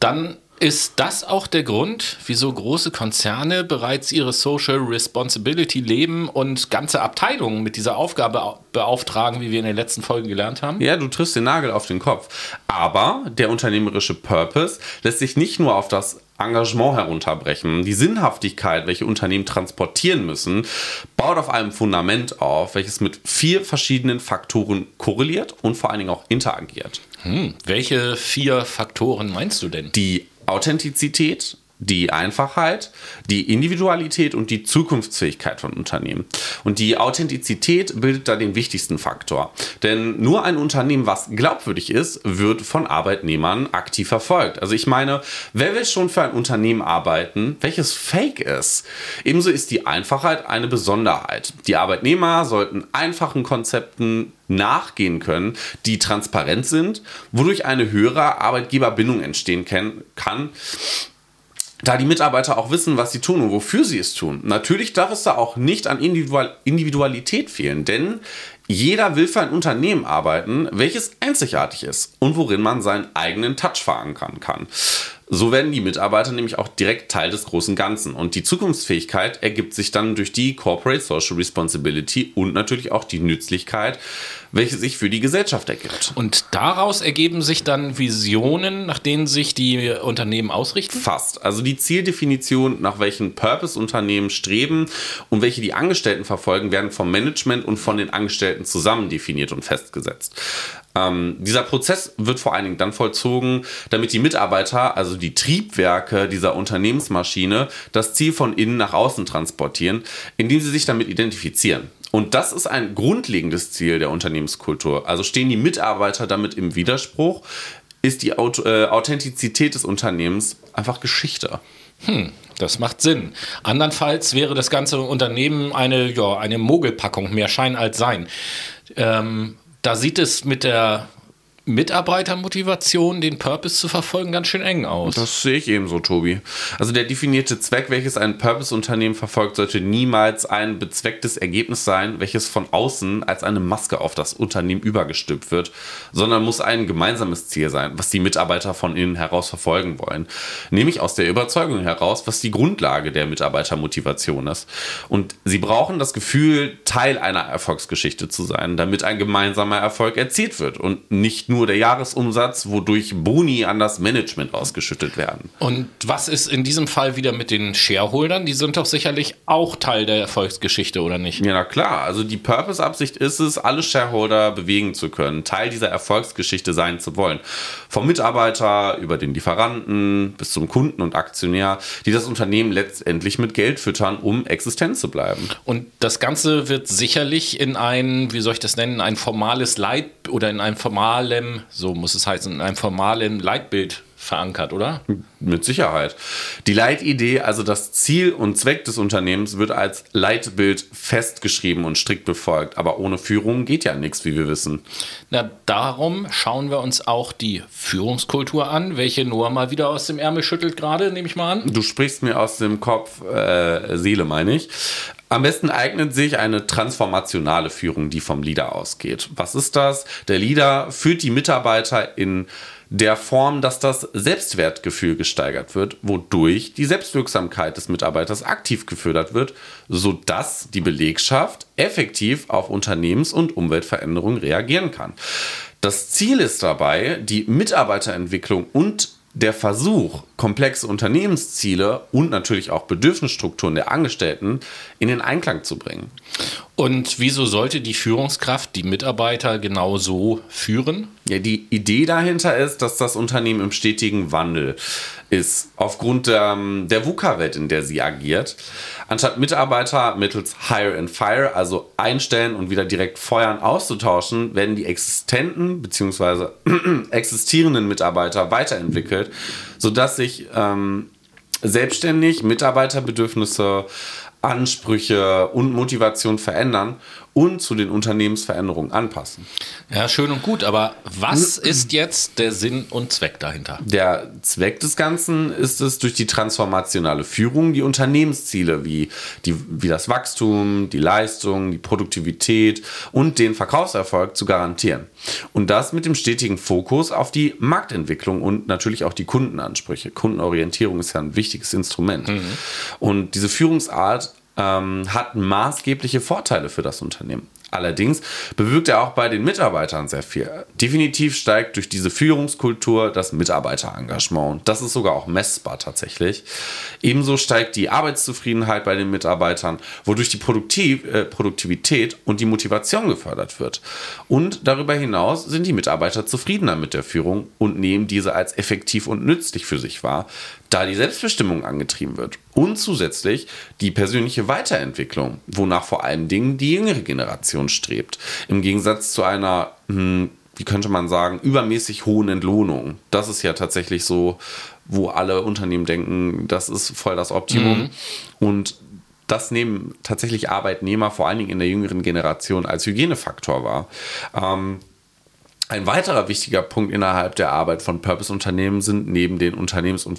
Dann ist das auch der Grund, wieso große Konzerne bereits ihre Social Responsibility leben und ganze Abteilungen mit dieser Aufgabe au- beauftragen, wie wir in der letzten Folge gelernt haben? Ja, du triffst den Nagel auf den Kopf. Aber der unternehmerische Purpose lässt sich nicht nur auf das Engagement herunterbrechen. Die Sinnhaftigkeit, welche Unternehmen transportieren müssen, baut auf einem Fundament auf, welches mit vier verschiedenen Faktoren korreliert und vor allen Dingen auch interagiert. Hm, welche vier Faktoren meinst du denn? Die Authentizität, die Einfachheit, die Individualität und die Zukunftsfähigkeit von Unternehmen. Und die Authentizität bildet da den wichtigsten Faktor. Denn nur ein Unternehmen, was glaubwürdig ist, wird von Arbeitnehmern aktiv verfolgt. Also ich meine, wer will schon für ein Unternehmen arbeiten, welches fake ist? Ebenso ist die Einfachheit eine Besonderheit. Die Arbeitnehmer sollten einfachen Konzepten nachgehen können, die transparent sind, wodurch eine höhere Arbeitgeberbindung entstehen kann, da die Mitarbeiter auch wissen, was sie tun und wofür sie es tun. Natürlich darf es da auch nicht an Individual Individualität fehlen, denn jeder will für ein Unternehmen arbeiten, welches einzigartig ist und worin man seinen eigenen Touch verankern kann. So werden die Mitarbeiter nämlich auch direkt Teil des großen Ganzen. Und die Zukunftsfähigkeit ergibt sich dann durch die Corporate Social Responsibility und natürlich auch die Nützlichkeit, welche sich für die Gesellschaft ergibt. Und daraus ergeben sich dann Visionen, nach denen sich die Unternehmen ausrichten? Fast. Also die Zieldefinition, nach welchen Purpose Unternehmen streben und welche die Angestellten verfolgen, werden vom Management und von den Angestellten zusammen definiert und festgesetzt. Ähm, dieser Prozess wird vor allen Dingen dann vollzogen, damit die Mitarbeiter, also die Triebwerke dieser Unternehmensmaschine, das Ziel von innen nach außen transportieren, indem sie sich damit identifizieren. Und das ist ein grundlegendes Ziel der Unternehmenskultur. Also stehen die Mitarbeiter damit im Widerspruch, ist die Auto, äh, Authentizität des Unternehmens einfach Geschichte. Hm, das macht Sinn. Andernfalls wäre das ganze Unternehmen eine, ja, eine Mogelpackung, mehr Schein als Sein. Ähm, da sieht es mit der Mitarbeitermotivation, den Purpose zu verfolgen, ganz schön eng aus. Das sehe ich ebenso, Tobi. Also der definierte Zweck, welches ein Purpose-Unternehmen verfolgt, sollte niemals ein bezwecktes Ergebnis sein, welches von außen als eine Maske auf das Unternehmen übergestülpt wird, sondern muss ein gemeinsames Ziel sein, was die Mitarbeiter von innen heraus verfolgen wollen. Nämlich aus der Überzeugung heraus, was die Grundlage der Mitarbeitermotivation ist. Und sie brauchen das Gefühl, Teil einer Erfolgsgeschichte zu sein, damit ein gemeinsamer Erfolg erzielt wird und nicht nur nur der Jahresumsatz, wodurch Boni an das Management ausgeschüttet werden. Und was ist in diesem Fall wieder mit den Shareholdern? Die sind doch sicherlich auch Teil der Erfolgsgeschichte, oder nicht? Ja, na klar. Also die Purpose-Absicht ist es, alle Shareholder bewegen zu können, Teil dieser Erfolgsgeschichte sein zu wollen. Vom Mitarbeiter über den Lieferanten bis zum Kunden und Aktionär, die das Unternehmen letztendlich mit Geld füttern, um existent zu bleiben. Und das Ganze wird sicherlich in ein, wie soll ich das nennen, ein formales Leit oder in einem formalen so muss es heißen, in einem formalen Leitbild verankert, oder? Mit Sicherheit. Die Leitidee, also das Ziel und Zweck des Unternehmens, wird als Leitbild festgeschrieben und strikt befolgt. Aber ohne Führung geht ja nichts, wie wir wissen. Na, darum schauen wir uns auch die Führungskultur an, welche Noah mal wieder aus dem Ärmel schüttelt gerade, nehme ich mal an. Du sprichst mir aus dem Kopf, äh, Seele meine ich. Am besten eignet sich eine transformationale Führung, die vom Leader ausgeht. Was ist das? Der Leader führt die Mitarbeiter in der Form, dass das Selbstwertgefühl gesteigert wird, wodurch die Selbstwirksamkeit des Mitarbeiters aktiv gefördert wird, sodass die Belegschaft effektiv auf Unternehmens- und Umweltveränderungen reagieren kann. Das Ziel ist dabei, die Mitarbeiterentwicklung und der Versuch, komplexe Unternehmensziele und natürlich auch Bedürfnisstrukturen der Angestellten in den Einklang zu bringen. Und wieso sollte die Führungskraft die Mitarbeiter genau so führen? Ja, die Idee dahinter ist, dass das Unternehmen im stetigen Wandel ist, aufgrund der, der VUCA-Welt, in der sie agiert. Anstatt Mitarbeiter mittels Hire and Fire, also einstellen und wieder direkt feuern, auszutauschen, werden die existenten bzw. (clears throat) existierenden Mitarbeiter weiterentwickelt, sodass sich ähm, selbstständig Mitarbeiterbedürfnisse, Ansprüche und Motivation verändern und zu den Unternehmensveränderungen anpassen. Ja, schön und gut, aber was ist jetzt der Sinn und Zweck dahinter? Der Zweck des Ganzen ist es, durch die transformationale Führung die Unternehmensziele wie, die, wie das Wachstum, die Leistung, die Produktivität und den Verkaufserfolg zu garantieren. Und das mit dem stetigen Fokus auf die Marktentwicklung und natürlich auch die Kundenansprüche. Kundenorientierung ist ja ein wichtiges Instrument. Mhm. Und diese Führungsart ähm, hat maßgebliche Vorteile für das Unternehmen. Allerdings bewirkt er auch bei den Mitarbeitern sehr viel. Definitiv steigt durch diese Führungskultur das Mitarbeiterengagement. Das ist sogar auch messbar tatsächlich. Ebenso steigt die Arbeitszufriedenheit bei den Mitarbeitern, wodurch die Produktiv äh, Produktivität und die Motivation gefördert wird. Und darüber hinaus sind die Mitarbeiter zufriedener mit der Führung und nehmen diese als effektiv und nützlich für sich wahr, da die Selbstbestimmung angetrieben wird. Und zusätzlich die persönliche Weiterentwicklung, wonach vor allen Dingen die jüngere Generation strebt. Im Gegensatz zu einer, hm, wie könnte man sagen, übermäßig hohen Entlohnung. Das ist ja tatsächlich so, wo alle Unternehmen denken, das ist voll das Optimum. Mhm. Und das nehmen tatsächlich Arbeitnehmer, vor allen Dingen in der jüngeren Generation, als Hygienefaktor wahr. Ähm, ein weiterer wichtiger Punkt innerhalb der Arbeit von Purpose-Unternehmen sind neben den Unternehmens- und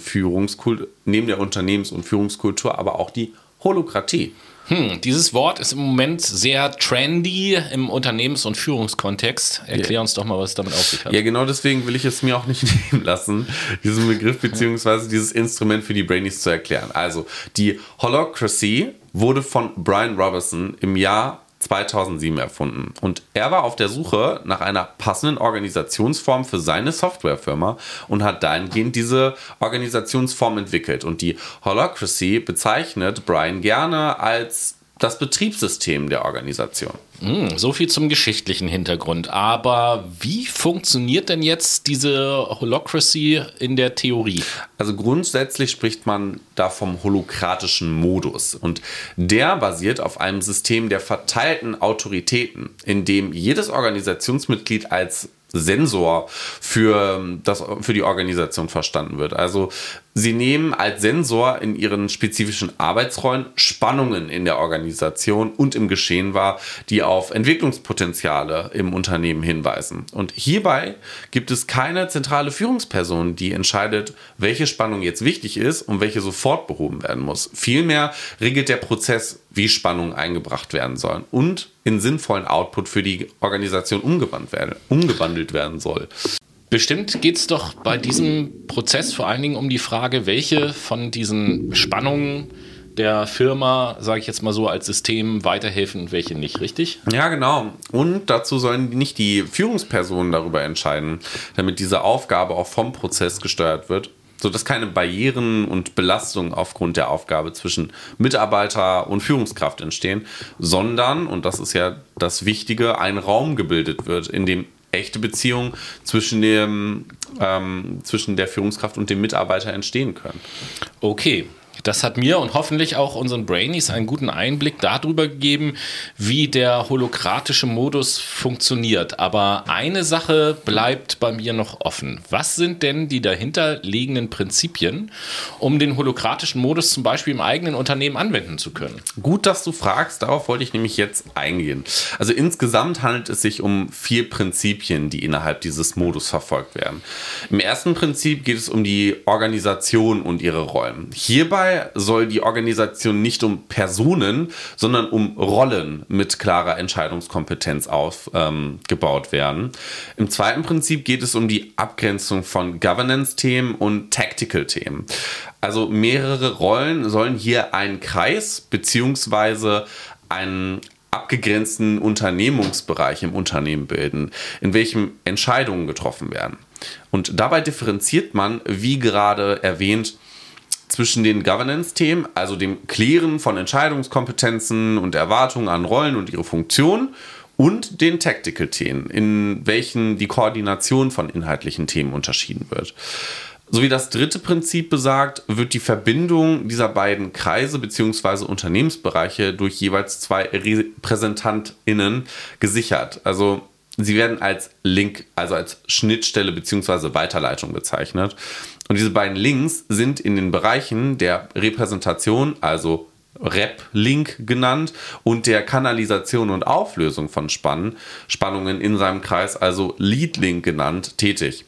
neben der Unternehmens- und Führungskultur aber auch die Holokratie. Hm, dieses Wort ist im Moment sehr trendy im Unternehmens- und Führungskontext. Erklär ja. uns doch mal, was es damit auf sich hat. Ja, genau deswegen will ich es mir auch nicht (laughs) nehmen lassen, diesen Begriff bzw. dieses Instrument für die Brainies zu erklären. Also, die Holocracy wurde von Brian Robertson im Jahr 2007 erfunden. Und er war auf der Suche nach einer passenden Organisationsform für seine Softwarefirma und hat dahingehend diese Organisationsform entwickelt. Und die Holacracy bezeichnet Brian gerne als das Betriebssystem der Organisation. Mm, so viel zum geschichtlichen Hintergrund. Aber wie funktioniert denn jetzt diese Holocracy in der Theorie? Also grundsätzlich spricht man da vom holokratischen Modus. Und der basiert auf einem System der verteilten Autoritäten, in dem jedes Organisationsmitglied als Sensor für, das, für die Organisation verstanden wird. Also sie nehmen als Sensor in ihren spezifischen Arbeitsrollen Spannungen in der Organisation und im Geschehen wahr, die auf Entwicklungspotenziale im Unternehmen hinweisen. Und hierbei gibt es keine zentrale Führungsperson, die entscheidet, welche Spannung jetzt wichtig ist und welche sofort behoben werden muss. Vielmehr regelt der Prozess, wie Spannungen eingebracht werden sollen und in sinnvollen Output für die Organisation umgewandelt werden, umgewandelt werden soll. Bestimmt geht es doch bei diesem Prozess vor allen Dingen um die Frage, welche von diesen Spannungen der Firma, sage ich jetzt mal so, als System weiterhelfen und welche nicht, richtig? Ja, genau. Und dazu sollen nicht die Führungspersonen darüber entscheiden, damit diese Aufgabe auch vom Prozess gesteuert wird, sodass keine Barrieren und Belastungen aufgrund der Aufgabe zwischen Mitarbeiter und Führungskraft entstehen, sondern, und das ist ja das Wichtige, ein Raum gebildet wird, in dem echte Beziehungen zwischen, dem, ähm, zwischen der Führungskraft und dem Mitarbeiter entstehen können. Okay, das hat mir und hoffentlich auch unseren Brainies einen guten Einblick darüber gegeben, wie der holokratische Modus funktioniert. Aber eine Sache bleibt bei mir noch offen. Was sind denn die dahinterliegenden Prinzipien, um den holokratischen Modus zum Beispiel im eigenen Unternehmen anwenden zu können? Gut, dass du fragst. Darauf wollte ich nämlich jetzt eingehen. Also insgesamt handelt es sich um vier Prinzipien, die innerhalb dieses Modus verfolgt werden. Im ersten Prinzip geht es um die Organisation und ihre Rollen. Hierbei Hierbei soll die Organisation nicht um Personen, sondern um Rollen mit klarer Entscheidungskompetenz aufgebaut ähm, werden. Im zweiten Prinzip geht es um die Abgrenzung von Governance-Themen und Tactical-Themen. Also mehrere Rollen sollen hier einen Kreis beziehungsweise einen abgegrenzten Unternehmungsbereich im Unternehmen bilden, in welchem Entscheidungen getroffen werden. Und dabei differenziert man, wie gerade erwähnt, zwischen den Governance-Themen, also dem Klären von Entscheidungskompetenzen und Erwartungen an Rollen und ihre Funktion und den Tactical-Themen, in welchen die Koordination von inhaltlichen Themen unterschieden wird. So wie das dritte Prinzip besagt, wird die Verbindung dieser beiden Kreise bzw. Unternehmensbereiche durch jeweils zwei RepräsentantInnen gesichert. Also sie werden als Link, also als Schnittstelle bzw. Weiterleitung bezeichnet. Und diese beiden Links sind in den Bereichen der Repräsentation, also Rep-Link genannt, und der Kanalisation und Auflösung von Spannen, Spannungen in seinem Kreis, also Lead-Link genannt, tätig.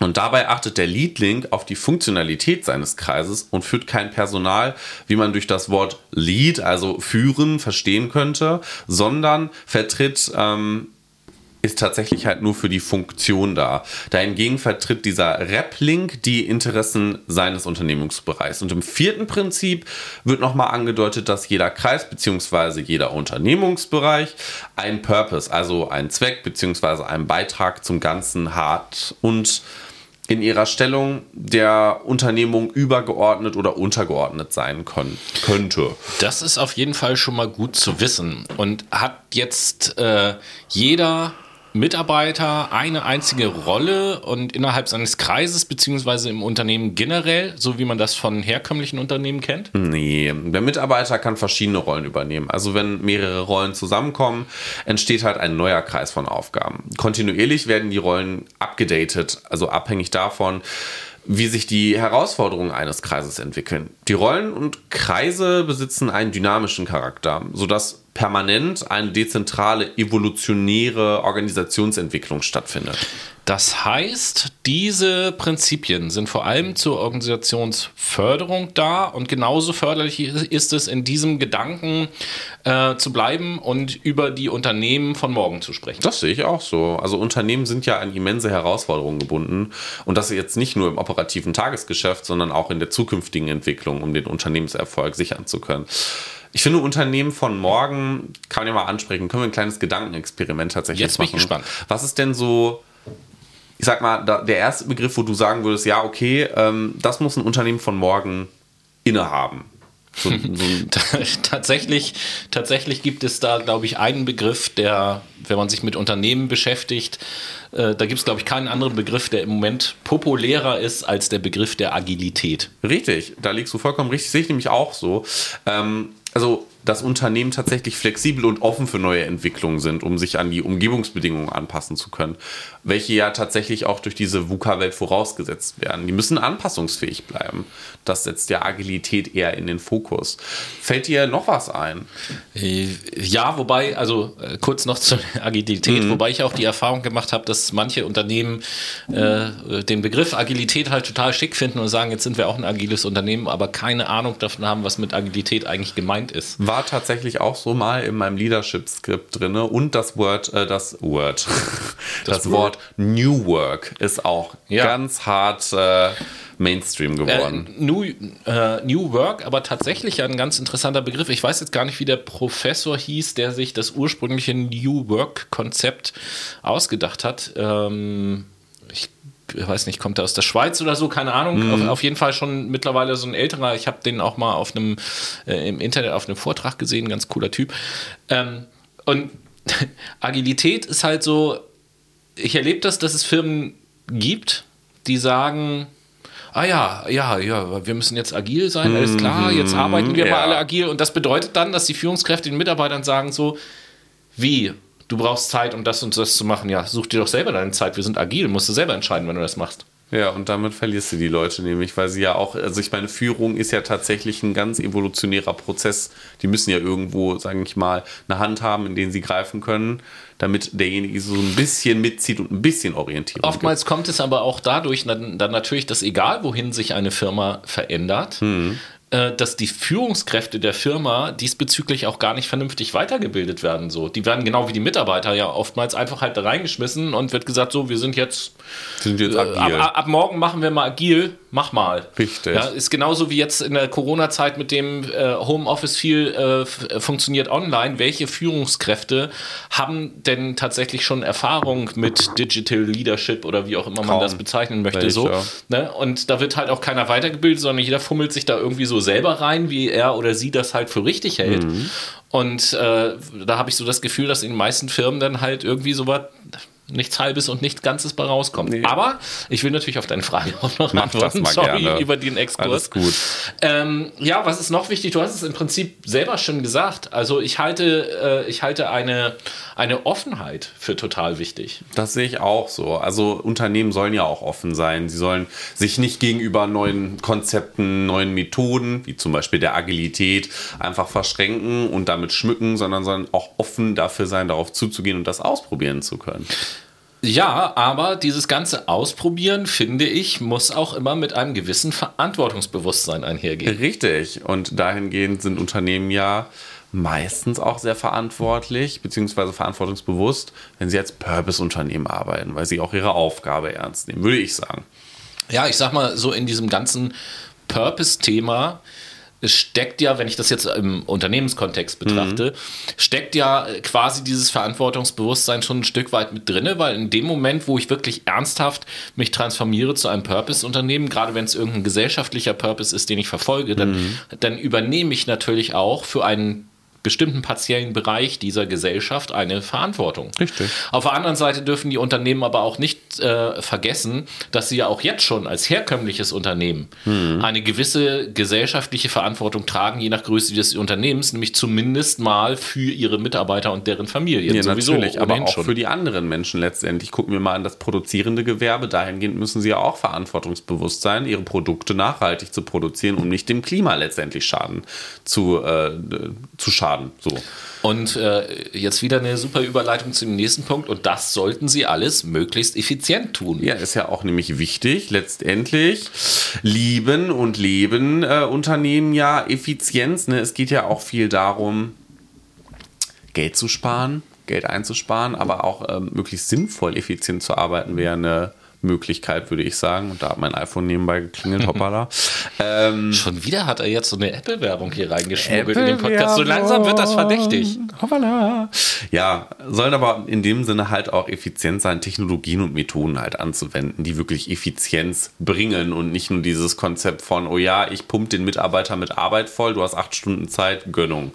Und dabei achtet der Lead-Link auf die Funktionalität seines Kreises und führt kein Personal, wie man durch das Wort Lead, also führen, verstehen könnte, sondern vertritt ähm, ist tatsächlich halt nur für die Funktion da. Dahingegen vertritt dieser Rep-Link die Interessen seines Unternehmensbereichs. Und im vierten Prinzip wird nochmal angedeutet, dass jeder Kreis bzw. jeder Unternehmungsbereich einen Purpose, also einen Zweck bzw. einen Beitrag zum Ganzen hat und in ihrer Stellung der Unternehmung übergeordnet oder untergeordnet sein können, könnte. Das ist auf jeden Fall schon mal gut zu wissen. Und hat jetzt äh, jeder Mitarbeiter eine einzige Rolle und innerhalb seines Kreises beziehungsweise im Unternehmen generell, so wie man das von herkömmlichen Unternehmen kennt? Nee, der Mitarbeiter kann verschiedene Rollen übernehmen. Also wenn mehrere Rollen zusammenkommen, entsteht halt ein neuer Kreis von Aufgaben. Kontinuierlich werden die Rollen abgedatet, also abhängig davon, wie sich die Herausforderungen eines Kreises entwickeln. Die Rollen und Kreise besitzen einen dynamischen Charakter, sodass permanent eine dezentrale, evolutionäre Organisationsentwicklung stattfindet. Das heißt, diese Prinzipien sind vor allem zur Organisationsförderung da und genauso förderlich ist es, in diesem Gedanken äh, zu bleiben und über die Unternehmen von morgen zu sprechen. Das sehe ich auch so. Also Unternehmen sind ja an immense Herausforderungen gebunden und das jetzt nicht nur im operativen Tagesgeschäft, sondern auch in der zukünftigen Entwicklung, um den Unternehmenserfolg sichern zu können. Ich finde, Unternehmen von morgen kann man ja mal ansprechen. Können wir ein kleines Gedankenexperiment tatsächlich Jetzt machen? Jetzt bin ich gespannt. Was ist denn so, ich sag mal, der erste Begriff, wo du sagen würdest, ja, okay, ähm, das muss ein Unternehmen von morgen innehaben? So, so (laughs) tatsächlich, tatsächlich gibt es da, glaube ich, einen Begriff, der, wenn man sich mit Unternehmen beschäftigt, äh, da gibt es, glaube ich, keinen anderen Begriff, der im Moment populärer ist als der Begriff der Agilität. Richtig, da liegst du vollkommen richtig, sehe ich nämlich auch so. Ähm, also dass Unternehmen tatsächlich flexibel und offen für neue Entwicklungen sind, um sich an die Umgebungsbedingungen anpassen zu können, welche ja tatsächlich auch durch diese VUCA-Welt vorausgesetzt werden. Die müssen anpassungsfähig bleiben. Das setzt ja Agilität eher in den Fokus. Fällt dir noch was ein? Ja, wobei, also äh, kurz noch (laughs) zur Agilität, mhm. wobei ich auch die Erfahrung gemacht habe, dass manche Unternehmen äh, den Begriff Agilität halt total schick finden und sagen, jetzt sind wir auch ein agiles Unternehmen, aber keine Ahnung davon haben, was mit Agilität eigentlich gemeint ist. War tatsächlich auch so mal in meinem Leadership-Skript drin und das Word, äh, das Word, (laughs) das, das Wort New Work ist auch ja. ganz hart äh, Mainstream geworden. Äh, New, äh, New Work, aber tatsächlich ein ganz interessanter Begriff. Ich weiß jetzt gar nicht, wie der Professor hieß, der sich das ursprüngliche New Work-Konzept ausgedacht hat. Ähm, weiß nicht, kommt er aus der Schweiz oder so, keine Ahnung. Mhm. Auf, auf, jeden Fall schon mittlerweile so ein älterer. Ich habe den auch mal auf einem äh, im Internet auf einem Vortrag gesehen, ganz cooler Typ. Ähm, und (laughs) Agilität ist halt so, ich erlebe das, dass es Firmen gibt, die sagen, ah ja, ja, ja, wir müssen jetzt agil sein, alles klar, jetzt mhm. arbeiten wir ja. mal alle agil. Und das bedeutet dann, dass die Führungskräfte den Mitarbeitern sagen so, wie, du brauchst Zeit, um das und das zu machen. Ja, such dir doch selber deine Zeit, wir sind agil, musst du selber entscheiden, wenn du das machst. Ja, und damit verlierst du die Leute nämlich, weil sie ja auch, also ich meine, Führung ist ja tatsächlich ein ganz evolutionärer Prozess. Die müssen ja irgendwo, sage ich mal, eine Hand haben, in den sie greifen können, damit derjenige so ein bisschen mitzieht und ein bisschen Orientierung Oftmals gibt. kommt es aber auch dadurch dann, dann natürlich, dass egal wohin sich eine Firma verändert, mhm dass die Führungskräfte der Firma diesbezüglich auch gar nicht vernünftig weitergebildet werden. So. Die werden genau wie die Mitarbeiter ja oftmals einfach halt da reingeschmissen und wird gesagt, so, wir sind jetzt, sind jetzt agil. Äh, ab, ab, morgen machen wir mal agil, mach mal. Richtig. Ja, ist genauso wie jetzt in der Corona-Zeit mit dem äh, Homeoffice viel äh, funktioniert online. Welche Führungskräfte haben denn tatsächlich schon Erfahrung mit Digital Leadership oder wie auch immer Kaum. man das bezeichnen möchte? Welche? So, ne? Und da wird halt auch keiner weitergebildet, sondern jeder fummelt sich da irgendwie so selber rein, wie er oder sie das halt für richtig hält. Mhm. Und äh, da habe ich so das Gefühl, dass in den meisten Firmen dann halt irgendwie so was nichts Halbes und nichts Ganzes bei rauskommt. Nee. Aber ich will natürlich auf deine Frage auch noch Mach antworten. Das mal Sorry gerne. über den Exkurs. Alles gut. Ähm, ja, was ist noch wichtig? Du hast es im Prinzip selber schon gesagt. Also ich halte, äh, ich halte eine, eine Offenheit für total wichtig. Das sehe ich auch so. Also Unternehmen sollen ja auch offen sein. Sie sollen sich nicht gegenüber neuen Konzepten, neuen Methoden, wie zum Beispiel der Agilität, einfach verschränken und damit schmücken, sondern sollen auch offen dafür sein, darauf zuzugehen und das ausprobieren zu können. Ja, aber dieses ganze Ausprobieren, finde ich, muss auch immer mit einem gewissen Verantwortungsbewusstsein einhergehen. Richtig. Und dahingehend sind Unternehmen ja meistens auch sehr verantwortlich, beziehungsweise verantwortungsbewusst, wenn sie als Purpose-Unternehmen arbeiten, weil sie auch ihre Aufgabe ernst nehmen, würde ich sagen. Ja, ich sag mal, so in diesem ganzen Purpose-Thema es steckt ja, wenn ich das jetzt im Unternehmenskontext betrachte, mhm. steckt ja quasi dieses Verantwortungsbewusstsein schon ein Stück weit mit drin, weil in dem Moment, wo ich wirklich ernsthaft mich transformiere zu einem Purpose-Unternehmen, gerade wenn es irgendein gesellschaftlicher Purpose ist, den ich verfolge, dann, mhm. dann übernehme ich natürlich auch für einen bestimmten partiellen Bereich dieser Gesellschaft eine Verantwortung. Richtig. Auf der anderen Seite dürfen die Unternehmen aber auch nicht äh, vergessen, dass sie ja auch jetzt schon als herkömmliches Unternehmen hm. eine gewisse gesellschaftliche Verantwortung tragen, je nach Größe des Unternehmens, nämlich zumindest mal für ihre Mitarbeiter und deren Familien. Ja, sowieso, natürlich, aber auch schon. für die anderen Menschen letztendlich. Gucken wir mal an das produzierende Gewerbe. Dahingehend müssen sie ja auch verantwortungsbewusst sein, ihre Produkte nachhaltig zu produzieren, um nicht dem Klima letztendlich Schaden zu, äh, zu schaden. So. Und äh, jetzt wieder eine super Überleitung zum nächsten Punkt. Und das sollten Sie alles möglichst effizient tun. Ja, ist ja auch nämlich wichtig. Letztendlich lieben und leben äh, Unternehmen ja Effizienz. Ne? Es geht ja auch viel darum, Geld zu sparen, Geld einzusparen, aber auch ähm, möglichst sinnvoll effizient zu arbeiten wäre eine Möglichkeit, würde ich sagen. Und da hat mein iPhone nebenbei geklingelt, hoppala. (laughs) ähm, Schon wieder hat er jetzt so eine Apple-Werbung hier reingeschmuggelt in den Podcast. So langsam wird das verdächtig. Hoppala. Ja, sollen aber in dem Sinne halt auch effizient sein, Technologien und Methoden halt anzuwenden, die wirklich Effizienz bringen und nicht nur dieses Konzept von, oh ja, ich pump den Mitarbeiter mit Arbeit voll, du hast acht Stunden Zeit, Gönnung.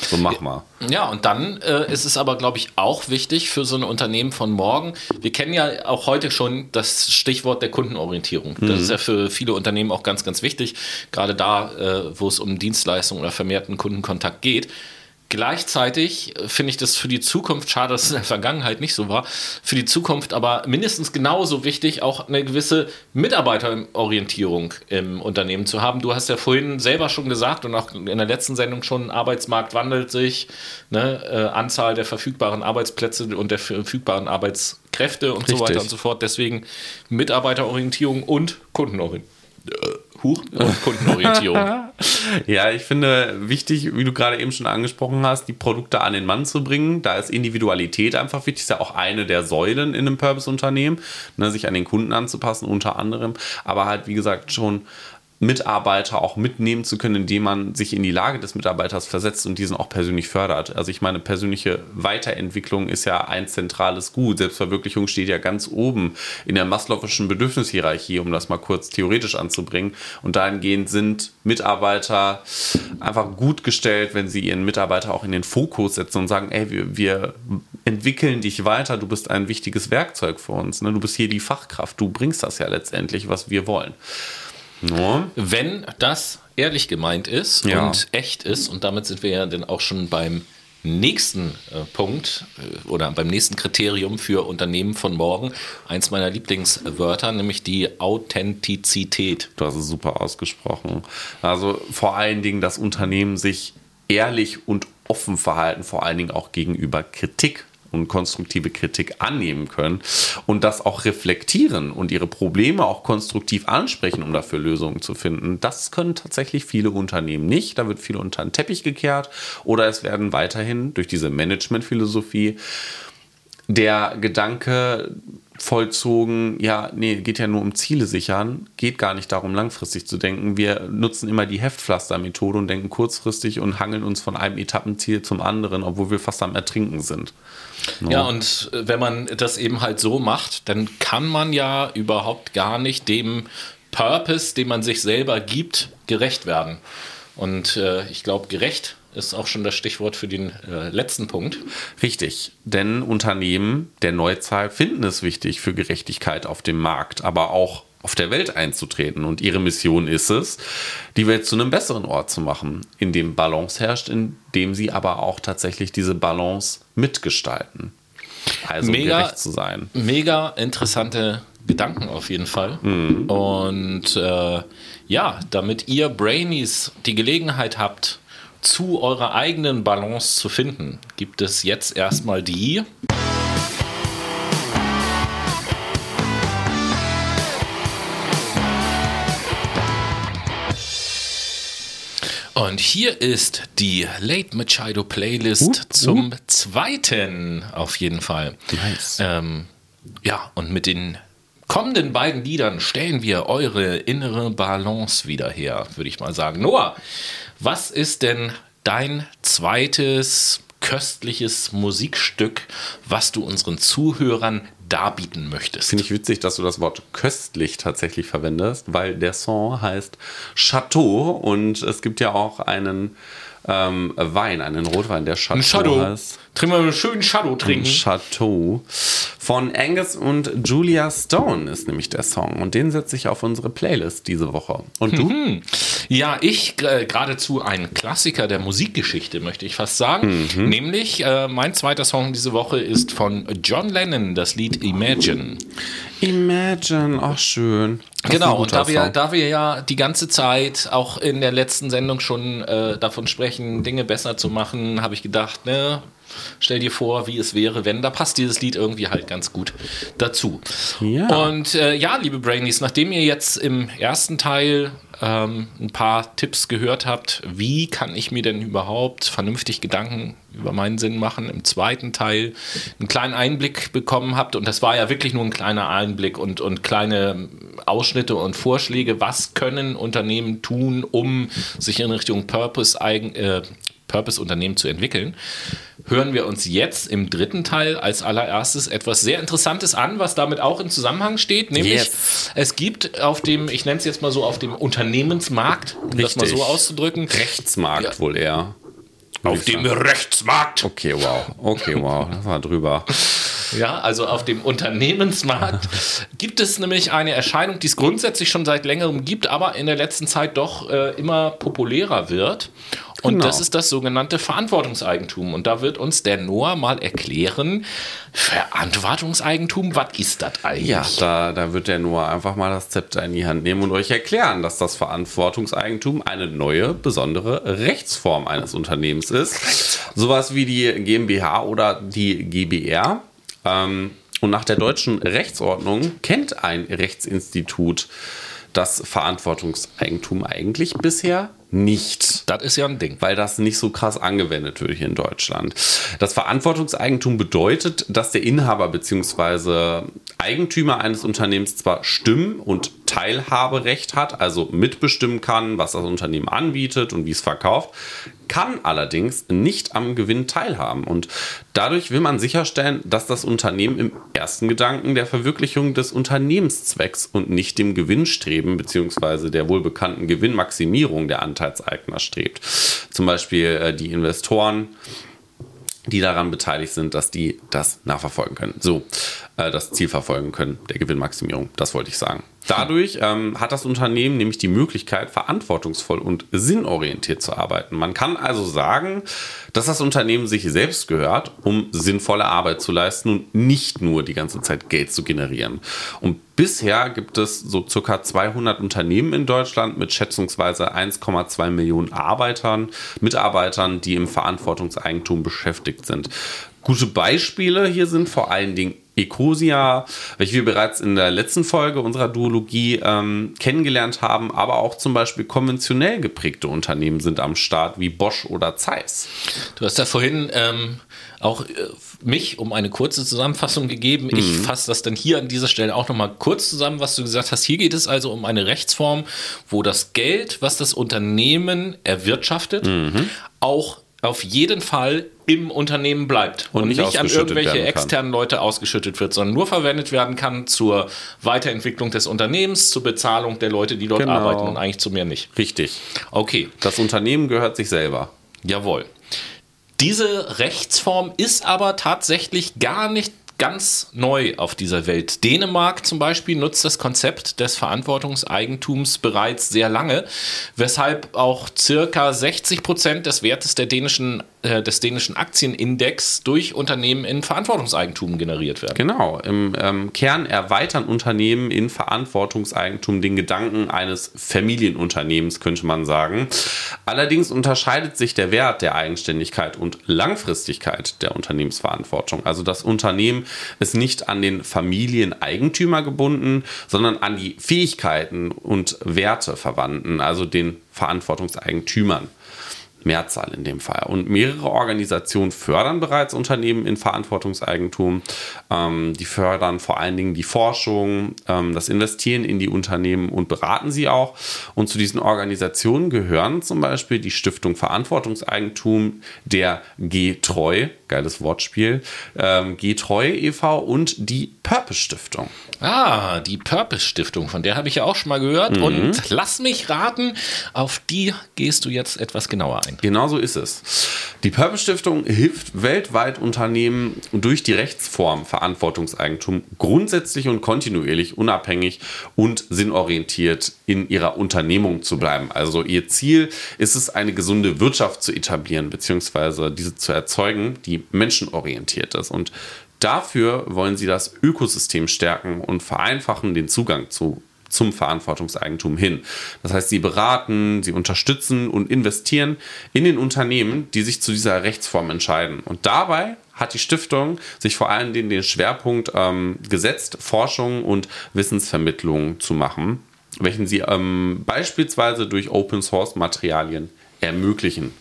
So mach mal. Ja, und dann äh, ist es aber, glaube ich, auch wichtig für so ein Unternehmen von morgen. Wir kennen ja auch heute schon das das Stichwort der Kundenorientierung. Das ist ja für viele Unternehmen auch ganz, ganz wichtig, gerade da, äh, wo es um Dienstleistungen oder vermehrten Kundenkontakt geht. Gleichzeitig finde ich das für die Zukunft, schade, dass es in der Vergangenheit nicht so war, für die Zukunft aber mindestens genauso wichtig, auch eine gewisse Mitarbeiterorientierung im Unternehmen zu haben. Du hast ja vorhin selber schon gesagt und auch in der letzten Sendung schon, Arbeitsmarkt wandelt sich, ne? äh, Anzahl der verfügbaren Arbeitsplätze und der verfügbaren Arbeitskräfte und so Richtig. weiter und so fort. Deswegen Mitarbeiterorientierung und Kundenorientierung. Huch, und Kundenorientierung. (laughs) Ja, ich finde wichtig, wie du gerade eben schon angesprochen hast, die Produkte an den Mann zu bringen. Da ist Individualität einfach wichtig. Ist ja auch eine der Säulen in einem Purpose-Unternehmen, ne, sich an den Kunden anzupassen, unter anderem. Aber halt, wie gesagt, schon Mitarbeiter auch mitnehmen zu können, indem man sich in die Lage des Mitarbeiters versetzt und diesen auch persönlich fördert. Also ich meine, persönliche Weiterentwicklung ist ja ein zentrales Gut. Selbstverwirklichung steht ja ganz oben in der Maslow'schen Bedürfnishierarchie, um das mal kurz theoretisch anzubringen. Und dahingehend sind Mitarbeiter einfach gut gestellt, wenn sie ihren Mitarbeiter auch in den Fokus setzen und sagen, ey, wir, wir entwickeln dich weiter, du bist ein wichtiges Werkzeug für uns. Ne? Du bist hier die Fachkraft, du bringst das ja letztendlich, was wir wollen. Ja. Wenn das ehrlich gemeint ist Ja. und echt ist, und damit sind wir ja dann auch schon beim nächsten äh, Punkt äh, oder beim nächsten Kriterium für Unternehmen von morgen, eins meiner Lieblingswörter, nämlich die Authentizität. Du hast es super ausgesprochen. Also vor allen Dingen das Unternehmen sich ehrlich und offen verhalten, vor allen Dingen auch gegenüber Kritik und konstruktive Kritik annehmen können und das auch reflektieren und ihre Probleme auch konstruktiv ansprechen, um dafür Lösungen zu finden. Das können tatsächlich viele Unternehmen nicht. Da wird viel unter den Teppich gekehrt oder es werden weiterhin durch diese Managementphilosophie der Gedanke vollzogen, ja, nee, geht ja nur um Ziele sichern, geht gar nicht darum, langfristig zu denken. Wir nutzen immer die Heftpflaster-Methode und denken kurzfristig und hangeln uns von einem Etappenziel zum anderen, obwohl wir fast am Ertrinken sind. Ja, und äh, wenn man das eben halt so macht, dann kann man ja überhaupt gar nicht dem Purpose, den man sich selber gibt, gerecht werden. Und äh, ich glaube, gerecht ist auch schon das Stichwort für den äh, letzten Punkt. Richtig, denn Unternehmen der Neuzeit finden es wichtig, für Gerechtigkeit auf dem Markt, aber auch auf der Welt einzutreten. Und ihre Mission ist es, die Welt zu einem besseren Ort zu machen, in dem Balance herrscht, in dem sie aber auch tatsächlich diese Balance mitgestalten. Also Mega. gerecht zu sein. Mega interessante Gedanken auf jeden Fall. Und äh, ja, damit ihr Brainies die Gelegenheit habt, zu eurer eigenen Balance zu finden, gibt es jetzt erstmal die. Und hier ist die Late Machado Playlist Uh, zum zweiten auf jeden Fall. Nice. Ähm, ja, und mit den kommenden beiden Liedern stellen wir eure innere Balance wieder her, würde ich mal sagen. Noah, was ist denn dein zweites köstliches Musikstück, was du unseren Zuhörern darbieten möchtest? Finde ich witzig, dass du das Wort köstlich tatsächlich verwendest, weil der Song heißt Chateau und es gibt ja auch einen ähm, Wein, einen Rotwein, der Chateau, Ein Shadow. heißt. Trinken wir einen schönen Shadow trinken. Chateau von Angus und Julia Stone ist nämlich der Song und den setze ich auf unsere Playlist diese Woche. Und du? Ja, ich äh, geradezu ein Klassiker der Musikgeschichte, möchte ich fast sagen. Nämlich, äh, mein zweiter Song diese Woche ist von John Lennon, das Lied Imagine. Imagine, ach schön. Das Genau, und da wir, da wir ja die ganze Zeit auch in der letzten Sendung schon äh, davon sprechen, Dinge besser zu machen, habe ich gedacht, ne, stell dir vor, wie es wäre, wenn, da passt dieses Lied irgendwie halt ganz gut dazu. Ja. Und äh, ja, liebe Brainies, nachdem ihr jetzt im ersten Teil ähm, ein paar Tipps gehört habt, wie kann ich mir denn überhaupt vernünftig Gedanken über meinen Sinn machen, im zweiten Teil einen kleinen Einblick bekommen habt, und das war ja wirklich nur ein kleiner Einblick und, und kleine Ausschnitte und Vorschläge, was können Unternehmen tun, um sich in Richtung Purpose äh, Purpose-Unternehmen zu entwickeln, hören wir uns jetzt im dritten Teil als allererstes etwas sehr Interessantes an, was damit auch in Zusammenhang steht, nämlich Yes. es gibt auf dem, ich nenne es jetzt mal so, auf dem Unternehmensmarkt, um das mal Richtig. so auszudrücken, Rechtsmarkt Ja. wohl eher. auf dem Rechtsmarkt Okay, wow. Okay, wow. Das (laughs) war drüber. Ja, also auf dem Unternehmensmarkt (laughs) gibt es nämlich eine Erscheinung, die es grundsätzlich schon seit längerem gibt, aber in der letzten Zeit doch äh, immer populärer wird. Und Genau. das ist das sogenannte Verantwortungseigentum. Und da wird uns der Noah mal erklären, Verantwortungseigentum, was ist das eigentlich? Ja, da, da wird der Noah einfach mal das Zepter in die Hand nehmen und euch erklären, dass das Verantwortungseigentum eine neue, besondere Rechtsform eines Unternehmens ist. Sowas wie die GmbH oder die GbR. Ähm, und nach der deutschen Rechtsordnung kennt ein Rechtsinstitut das Verantwortungseigentum eigentlich bisher nicht Das ist ja ein Ding. weil das nicht so krass angewendet wird hier in Deutschland. Das Verantwortungseigentum bedeutet, dass der Inhaber bzw. Eigentümer eines Unternehmens zwar Stimm- und Teilhaberecht hat, also mitbestimmen kann, was das Unternehmen anbietet und wie es verkauft, kann allerdings nicht am Gewinn teilhaben. Und dadurch will man sicherstellen, dass das Unternehmen im ersten Gedanken der Verwirklichung des Unternehmenszwecks und nicht dem Gewinnstreben bzw. der wohlbekannten Gewinnmaximierung der Anteilseigner strebt. Zum Beispiel äh, die Investoren die daran beteiligt sind, dass die das nachverfolgen können. So, äh, das Ziel verfolgen können, der Gewinnmaximierung. Das wollte ich sagen. Dadurch ähm, hat das Unternehmen nämlich die Möglichkeit, verantwortungsvoll und sinnorientiert zu arbeiten. Man kann also sagen, dass das Unternehmen sich selbst gehört, um sinnvolle Arbeit zu leisten und nicht nur die ganze Zeit Geld zu generieren. Und bisher gibt es so circa 200 Unternehmen in Deutschland mit schätzungsweise 1,2 Millionen Arbeitern, Mitarbeitern, die im Verantwortungseigentum beschäftigt sind. Gute Beispiele hier sind vor allen Dingen Ecosia, welche wir bereits in der letzten Folge unserer Duologie ähm, kennengelernt haben, aber auch zum Beispiel konventionell geprägte Unternehmen sind am Start, wie Bosch oder Zeiss. Du hast ja vorhin ähm, auch äh, mich um eine kurze Zusammenfassung gegeben. Ich fasse das dann hier an dieser Stelle auch nochmal kurz zusammen, was du gesagt hast. Hier geht es also um eine Rechtsform, wo das Geld, was das Unternehmen erwirtschaftet, auch auf jeden Fall im Unternehmen bleibt und, Und nicht an irgendwelche externen Leute ausgeschüttet wird, sondern nur verwendet werden kann zur Weiterentwicklung des Unternehmens, zur Bezahlung der Leute, die dort Genau. arbeiten und eigentlich zu mehr nicht. Richtig. Okay, Das Unternehmen gehört sich selber. Jawohl. Diese Rechtsform ist aber tatsächlich gar nicht ganz neu auf dieser Welt. Dänemark zum Beispiel nutzt das Konzept des Verantwortungseigentums bereits sehr lange, weshalb auch circa 60 Prozent des Wertes der dänischen, äh, des dänischen Aktienindex durch Unternehmen in Verantwortungseigentum generiert werden. Genau. Im ähm, Kern erweitern Unternehmen in Verantwortungseigentum den Gedanken eines Familienunternehmens, könnte man sagen. Allerdings unterscheidet sich der Wert der Eigenständigkeit und Langfristigkeit der Unternehmensverantwortung. Also das Unternehmen ist nicht an den Familieneigentümer gebunden, sondern an die Fähigkeiten und Werte verwandten, also den Verantwortungseigentümern. Mehrzahl in dem Fall. Und mehrere Organisationen fördern bereits Unternehmen in Verantwortungseigentum. Ähm, die fördern vor allen Dingen die Forschung, ähm, das Investieren in die Unternehmen und beraten sie auch. Und zu diesen Organisationen gehören zum Beispiel die Stiftung Verantwortungseigentum, der G-Treu, geiles Wortspiel, ähm, G-Treu e.V. und die Purpose Stiftung. Ah, die Purpose Stiftung, von der habe ich ja auch schon mal gehört. Und lass mich raten, auf die gehst du jetzt etwas genauer ein. Genau so ist es. Die Purpose Stiftung hilft weltweit Unternehmen durch die Rechtsform Verantwortungseigentum grundsätzlich und kontinuierlich unabhängig und sinnorientiert in ihrer Unternehmung zu bleiben. Also ihr Ziel ist es, eine gesunde Wirtschaft zu etablieren, beziehungsweise diese zu erzeugen, die menschenorientiert ist. Und dafür wollen sie das Ökosystem stärken und vereinfachen den Zugang zu zum Verantwortungseigentum hin. Das heißt, sie beraten, sie unterstützen und investieren in den Unternehmen, die sich zu dieser Rechtsform entscheiden. Und dabei hat die Stiftung sich vor allen Dingen den Schwerpunkt ähm, gesetzt, Forschung und Wissensvermittlung zu machen, welchen sie ähm, beispielsweise durch Open Source Materialien ermöglichen.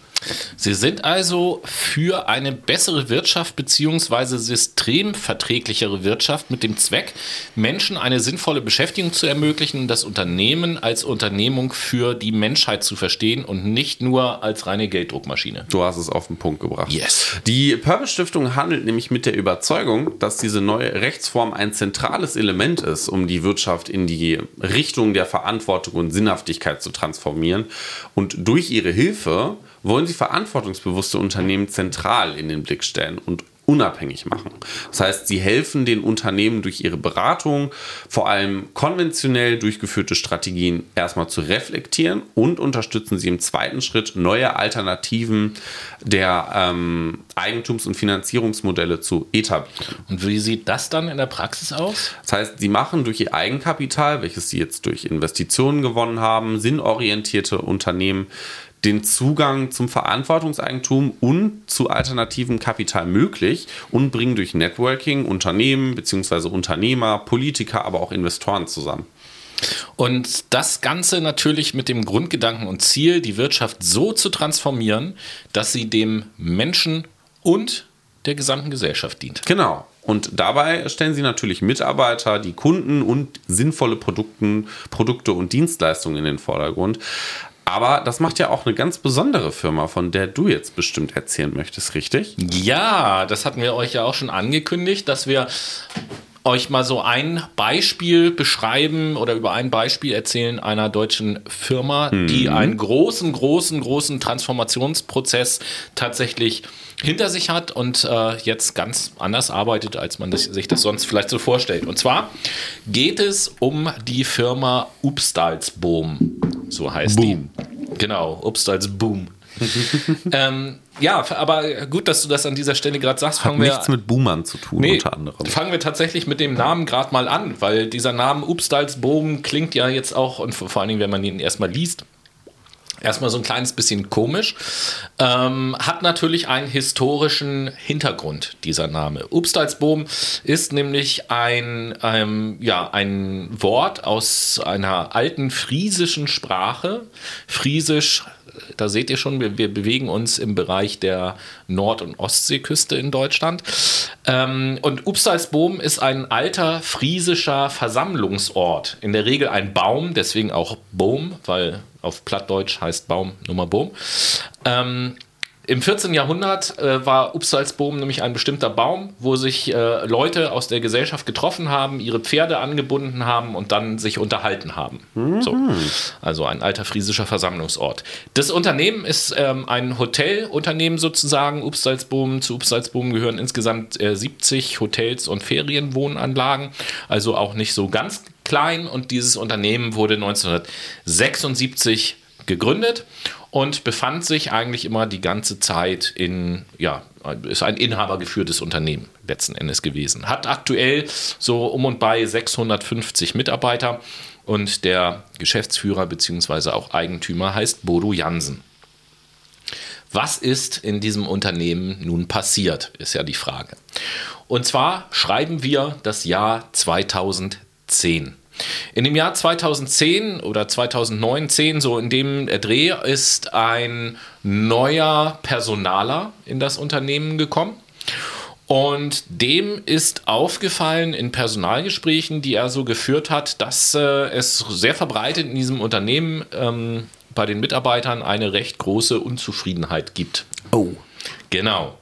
Sie sind also für eine bessere Wirtschaft bzw. systemverträglichere Wirtschaft mit dem Zweck, Menschen eine sinnvolle Beschäftigung zu ermöglichen und das Unternehmen als Unternehmung für die Menschheit zu verstehen und nicht nur als reine Gelddruckmaschine. Du hast es auf den Punkt gebracht. Yes. Die Purpose Stiftung handelt nämlich mit der Überzeugung, dass diese neue Rechtsform ein zentrales Element ist, um die Wirtschaft in die Richtung der Verantwortung und Sinnhaftigkeit zu transformieren. Und durch ihre Hilfe wollen sie verantwortungsbewusste Unternehmen zentral in den Blick stellen und unabhängig machen. Das heißt, sie helfen den Unternehmen durch ihre Beratung, vor allem konventionell durchgeführte Strategien erstmal zu reflektieren und unterstützen sie im zweiten Schritt neue Alternativen der ähm, Eigentums- und Finanzierungsmodelle zu etablieren. Und wie sieht das dann in der Praxis aus? Das heißt, sie machen durch ihr Eigenkapital, welches sie jetzt durch Investitionen gewonnen haben, sinnorientierte Unternehmen den Zugang zum Verantwortungseigentum und zu alternativem Kapital möglich und bringen durch Networking Unternehmen bzw. Unternehmer, Politiker, aber auch Investoren zusammen. Und das Ganze natürlich mit dem Grundgedanken und Ziel, die Wirtschaft so zu transformieren, dass sie dem Menschen und der gesamten Gesellschaft dient. Genau. Und dabei stellen sie natürlich Mitarbeiter, die Kunden und sinnvolle Produkten, Produkte und Dienstleistungen in den Vordergrund. Aber das macht ja auch eine ganz besondere Firma, von der du jetzt bestimmt erzählen möchtest, richtig? Ja, das hatten wir euch ja auch schon angekündigt, dass wir euch mal so ein Beispiel beschreiben oder über ein Beispiel erzählen einer deutschen Firma, mhm. die einen großen, großen, großen Transformationsprozess tatsächlich hinter sich hat und äh, jetzt ganz anders arbeitet, als man das, sich das sonst vielleicht so vorstellt. Und zwar geht es um die Firma Upstalsboom, so heißt Boom. die. Genau, Upstalsboom. (laughs) ähm, ja, aber gut, dass du das an dieser Stelle gerade sagst. Fangen Hat wir, nichts mit Boomern zu tun, nee, unter anderem. Fangen wir tatsächlich mit dem Namen gerade mal an, weil dieser Name Upstalsboom klingt ja jetzt auch, und vor allen Dingen, wenn man ihn erstmal liest, erstmal so ein kleines bisschen komisch. Ähm, hat natürlich einen historischen Hintergrund, dieser Name. Upstalsboom ist nämlich ein, ähm, ja, ein Wort aus einer alten friesischen Sprache. Friesisch da seht ihr schon, wir, wir, bewegen uns im Bereich der Nord- und Ostseeküste in Deutschland. Ähm, und Upsalsboom ist ein alter friesischer Versammlungsort. In der Regel ein Baum, deswegen auch Boom, weil auf Plattdeutsch heißt Baum Nummer Boom. Ähm, im 14. Jahrhundert äh, war Upsalsboom nämlich ein bestimmter Baum, wo sich äh, Leute aus der Gesellschaft getroffen haben, ihre Pferde angebunden haben und dann sich unterhalten haben. Mhm. So. Also ein alter friesischer Versammlungsort. Das Unternehmen ist ähm, ein Hotelunternehmen sozusagen. Upsalsboom, zu Upsalsboom gehören insgesamt äh, 70 Hotels und Ferienwohnanlagen. Also auch nicht so ganz klein. Und dieses Unternehmen wurde 1976 gegründet und befand sich eigentlich immer die ganze Zeit in, ja, ist ein inhabergeführtes Unternehmen letzten Endes gewesen. Hat aktuell so um und bei 650 Mitarbeiter und der Geschäftsführer bzw. auch Eigentümer heißt Bodo Jansen. Was ist in diesem Unternehmen nun passiert, ist ja die Frage. Und zwar schreiben wir das Jahr 2010. In dem Jahr 2010 oder 2009, so in dem Dreh, ist ein neuer Personaler in das Unternehmen gekommen. Und dem ist aufgefallen in Personalgesprächen, die er so geführt hat, dass äh, es sehr verbreitet in diesem Unternehmen ähm, bei den Mitarbeitern eine recht große Unzufriedenheit gibt. Oh. Genau.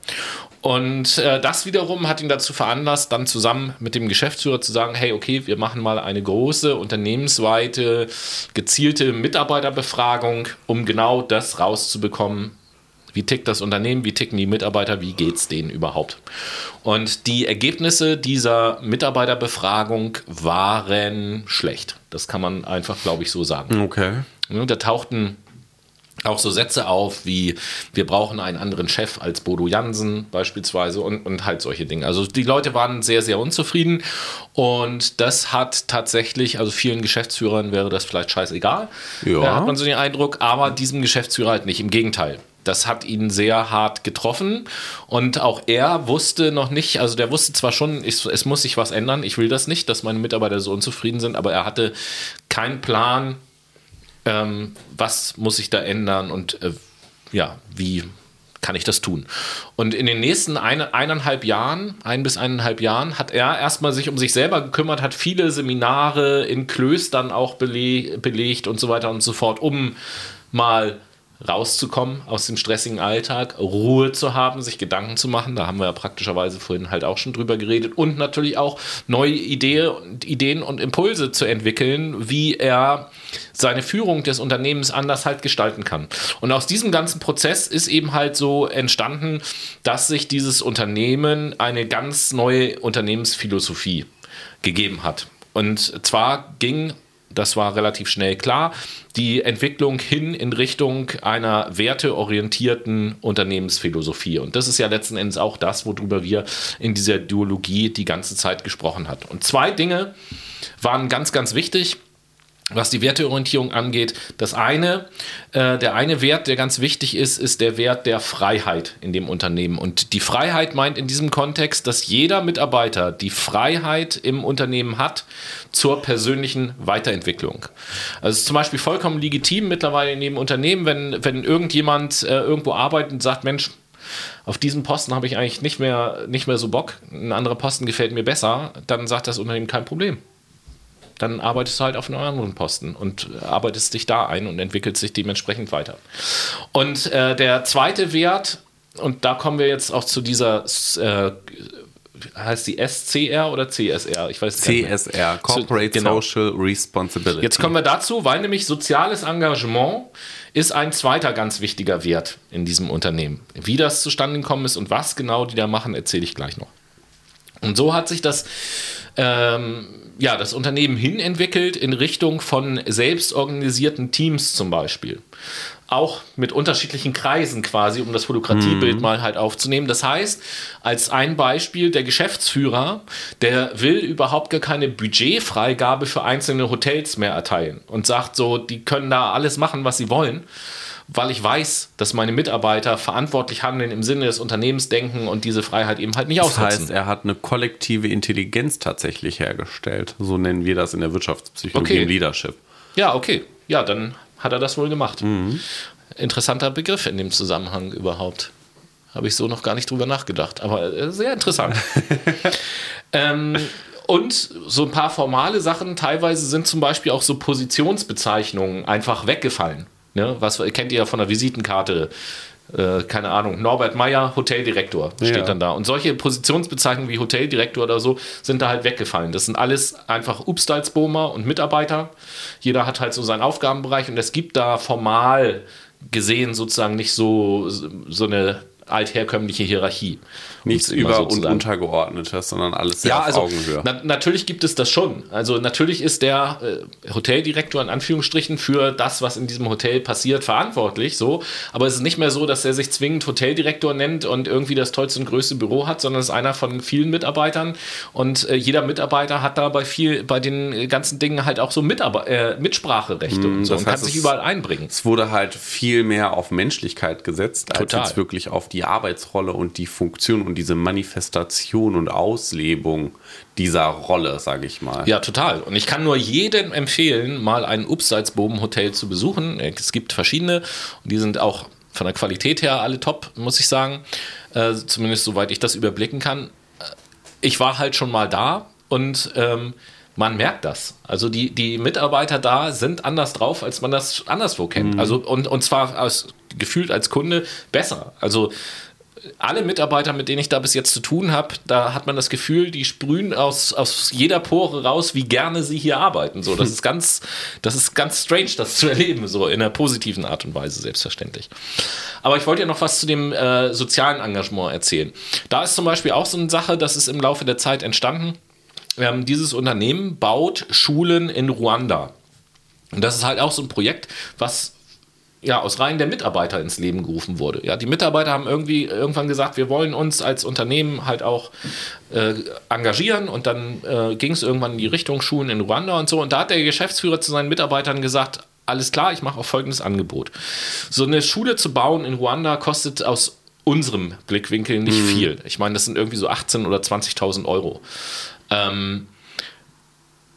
Und äh, das wiederum hat ihn dazu veranlasst, dann zusammen mit dem Geschäftsführer zu sagen, hey, okay, wir machen mal eine große unternehmensweite, gezielte Mitarbeiterbefragung, um genau das rauszubekommen, wie tickt das Unternehmen, wie ticken die Mitarbeiter, wie geht es denen überhaupt. Und die Ergebnisse dieser Mitarbeiterbefragung waren schlecht. Das kann man einfach, glaube ich, so sagen. Okay. Da tauchten auch so Sätze auf wie wir brauchen einen anderen Chef als Bodo Jansen beispielsweise und, und halt solche Dinge. Also die Leute waren sehr, sehr unzufrieden und das hat tatsächlich, also vielen Geschäftsführern wäre das vielleicht scheißegal, ja. da hat man so den Eindruck, aber diesem Geschäftsführer halt nicht, im Gegenteil. Das hat ihn sehr hart getroffen und auch er wusste noch nicht, also der wusste zwar schon, ich, es muss sich was ändern, ich will das nicht, dass meine Mitarbeiter so unzufrieden sind, aber er hatte keinen Plan, ähm, was muss ich da ändern und äh, ja, wie kann ich das tun? Und in den nächsten eine, eineinhalb Jahren, ein bis eineinhalb Jahren, hat er erstmal sich um sich selber gekümmert, hat viele Seminare in Klöstern auch bele belegt und so weiter und so fort, um mal rauszukommen aus dem stressigen Alltag, Ruhe zu haben, sich Gedanken zu machen. Da haben wir ja praktischerweise vorhin halt auch schon drüber geredet. Und natürlich auch neue Ideen, Ideen und Impulse zu entwickeln, wie er seine Führung des Unternehmens anders halt gestalten kann. Und aus diesem ganzen Prozess ist eben halt so entstanden, dass sich dieses Unternehmen eine ganz neue Unternehmensphilosophie gegeben hat. Und zwar ging das war relativ schnell klar, die Entwicklung hin in Richtung einer werteorientierten Unternehmensphilosophie. Und das ist ja letzten Endes auch das, worüber wir in dieser Duologie die ganze Zeit gesprochen haben. Und zwei Dinge waren ganz, ganz wichtig was die Werteorientierung angeht. Das eine, äh, der eine Wert, der ganz wichtig ist, ist der Wert der Freiheit in dem Unternehmen. Und die Freiheit meint in diesem Kontext, dass jeder Mitarbeiter die Freiheit im Unternehmen hat zur persönlichen Weiterentwicklung. Also es ist zum Beispiel vollkommen legitim mittlerweile in dem Unternehmen, wenn, wenn irgendjemand äh, irgendwo arbeitet und sagt, Mensch, auf diesen Posten habe ich eigentlich nicht mehr, nicht mehr so Bock, ein anderer Posten gefällt mir besser, dann sagt das Unternehmen kein Problem dann arbeitest du halt auf einem anderen Posten und arbeitest dich da ein und entwickelst dich dementsprechend weiter. Und äh, der zweite Wert, und da kommen wir jetzt auch zu dieser, äh, heißt die SCR oder CSR? Ich weiß CSR, Corporate genau. Social Responsibility. Jetzt kommen wir dazu, weil nämlich soziales Engagement ist ein zweiter ganz wichtiger Wert in diesem Unternehmen. Wie das zustande gekommen ist und was genau die da machen, erzähle ich gleich noch. Und so hat sich das ähm, ja, das Unternehmen hinentwickelt in Richtung von selbstorganisierten Teams zum Beispiel. Auch mit unterschiedlichen Kreisen quasi, um das Holokratiebild mhm. mal halt aufzunehmen. Das heißt, als ein Beispiel, der Geschäftsführer, der will überhaupt gar keine Budgetfreigabe für einzelne Hotels mehr erteilen und sagt so, die können da alles machen, was sie wollen weil ich weiß, dass meine Mitarbeiter verantwortlich handeln im Sinne des Unternehmens denken und diese Freiheit eben halt nicht das ausnutzen. Das heißt, er hat eine kollektive Intelligenz tatsächlich hergestellt. So nennen wir das in der Wirtschaftspsychologie okay. im Leadership. Ja, okay. Ja, dann hat er das wohl gemacht. Mhm. Interessanter Begriff in dem Zusammenhang überhaupt. Habe ich so noch gar nicht drüber nachgedacht, aber äh, sehr interessant. (laughs) ähm, und so ein paar formale Sachen, teilweise sind zum Beispiel auch so Positionsbezeichnungen einfach weggefallen. Ne? Was kennt ihr ja von der Visitenkarte? Äh, keine Ahnung, Norbert Meyer, Hoteldirektor, steht ja. dann da. Und solche Positionsbezeichnungen wie Hoteldirektor oder so sind da halt weggefallen. Das sind alles einfach Upstalsbomer und Mitarbeiter. Jeder hat halt so seinen Aufgabenbereich und es gibt da formal gesehen sozusagen nicht so, so eine altherkömmliche Hierarchie. Nichts über- so und untergeordnetes, sondern alles sehr ja, auf also, Augenhöhe. Na, natürlich gibt es das schon. Also natürlich ist der äh, Hoteldirektor in Anführungsstrichen für das, was in diesem Hotel passiert, verantwortlich. So, aber es ist nicht mehr so, dass er sich zwingend Hoteldirektor nennt und irgendwie das tollste und größte Büro hat, sondern es ist einer von vielen Mitarbeitern und äh, jeder Mitarbeiter hat da bei viel, bei den ganzen Dingen halt auch so Mitarbe äh, Mitspracherechte mm, und so und kann sich überall einbringen. Es wurde halt viel mehr auf Menschlichkeit gesetzt, Total. als jetzt wirklich auf die Arbeitsrolle und die Funktion und diese Manifestation und Auslebung dieser Rolle, sage ich mal. Ja, total. Und ich kann nur jedem empfehlen, mal ein Upsalzboben-Hotel zu besuchen. Es gibt verschiedene und die sind auch von der Qualität her alle top, muss ich sagen. Äh, zumindest soweit ich das überblicken kann. Äh, ich war halt schon mal da und ähm, man merkt das. Also die, die Mitarbeiter da sind anders drauf, als man das anderswo kennt. Mhm. Also und, und zwar als, gefühlt als Kunde besser. Also alle Mitarbeiter, mit denen ich da bis jetzt zu tun habe, da hat man das Gefühl, die sprühen aus, aus jeder Pore raus, wie gerne sie hier arbeiten. So, das (laughs) ist ganz, das ist ganz strange, das zu erleben, so in einer positiven Art und Weise, selbstverständlich. Aber ich wollte ja noch was zu dem äh, sozialen Engagement erzählen. Da ist zum Beispiel auch so eine Sache, das ist im Laufe der Zeit entstanden. Ähm, dieses Unternehmen baut Schulen in Ruanda. Und das ist halt auch so ein Projekt, was ja, aus Reihen der Mitarbeiter ins Leben gerufen wurde. Ja, die Mitarbeiter haben irgendwie irgendwann gesagt, wir wollen uns als Unternehmen halt auch äh, engagieren und dann äh, ging es irgendwann in die Richtung Schulen in Ruanda und so. Und da hat der Geschäftsführer zu seinen Mitarbeitern gesagt, alles klar, ich mache auch folgendes Angebot. So eine Schule zu bauen in Ruanda kostet aus unserem Blickwinkel nicht mhm. viel. Ich meine, das sind irgendwie so 18.000 oder 20.000 Euro. Ähm,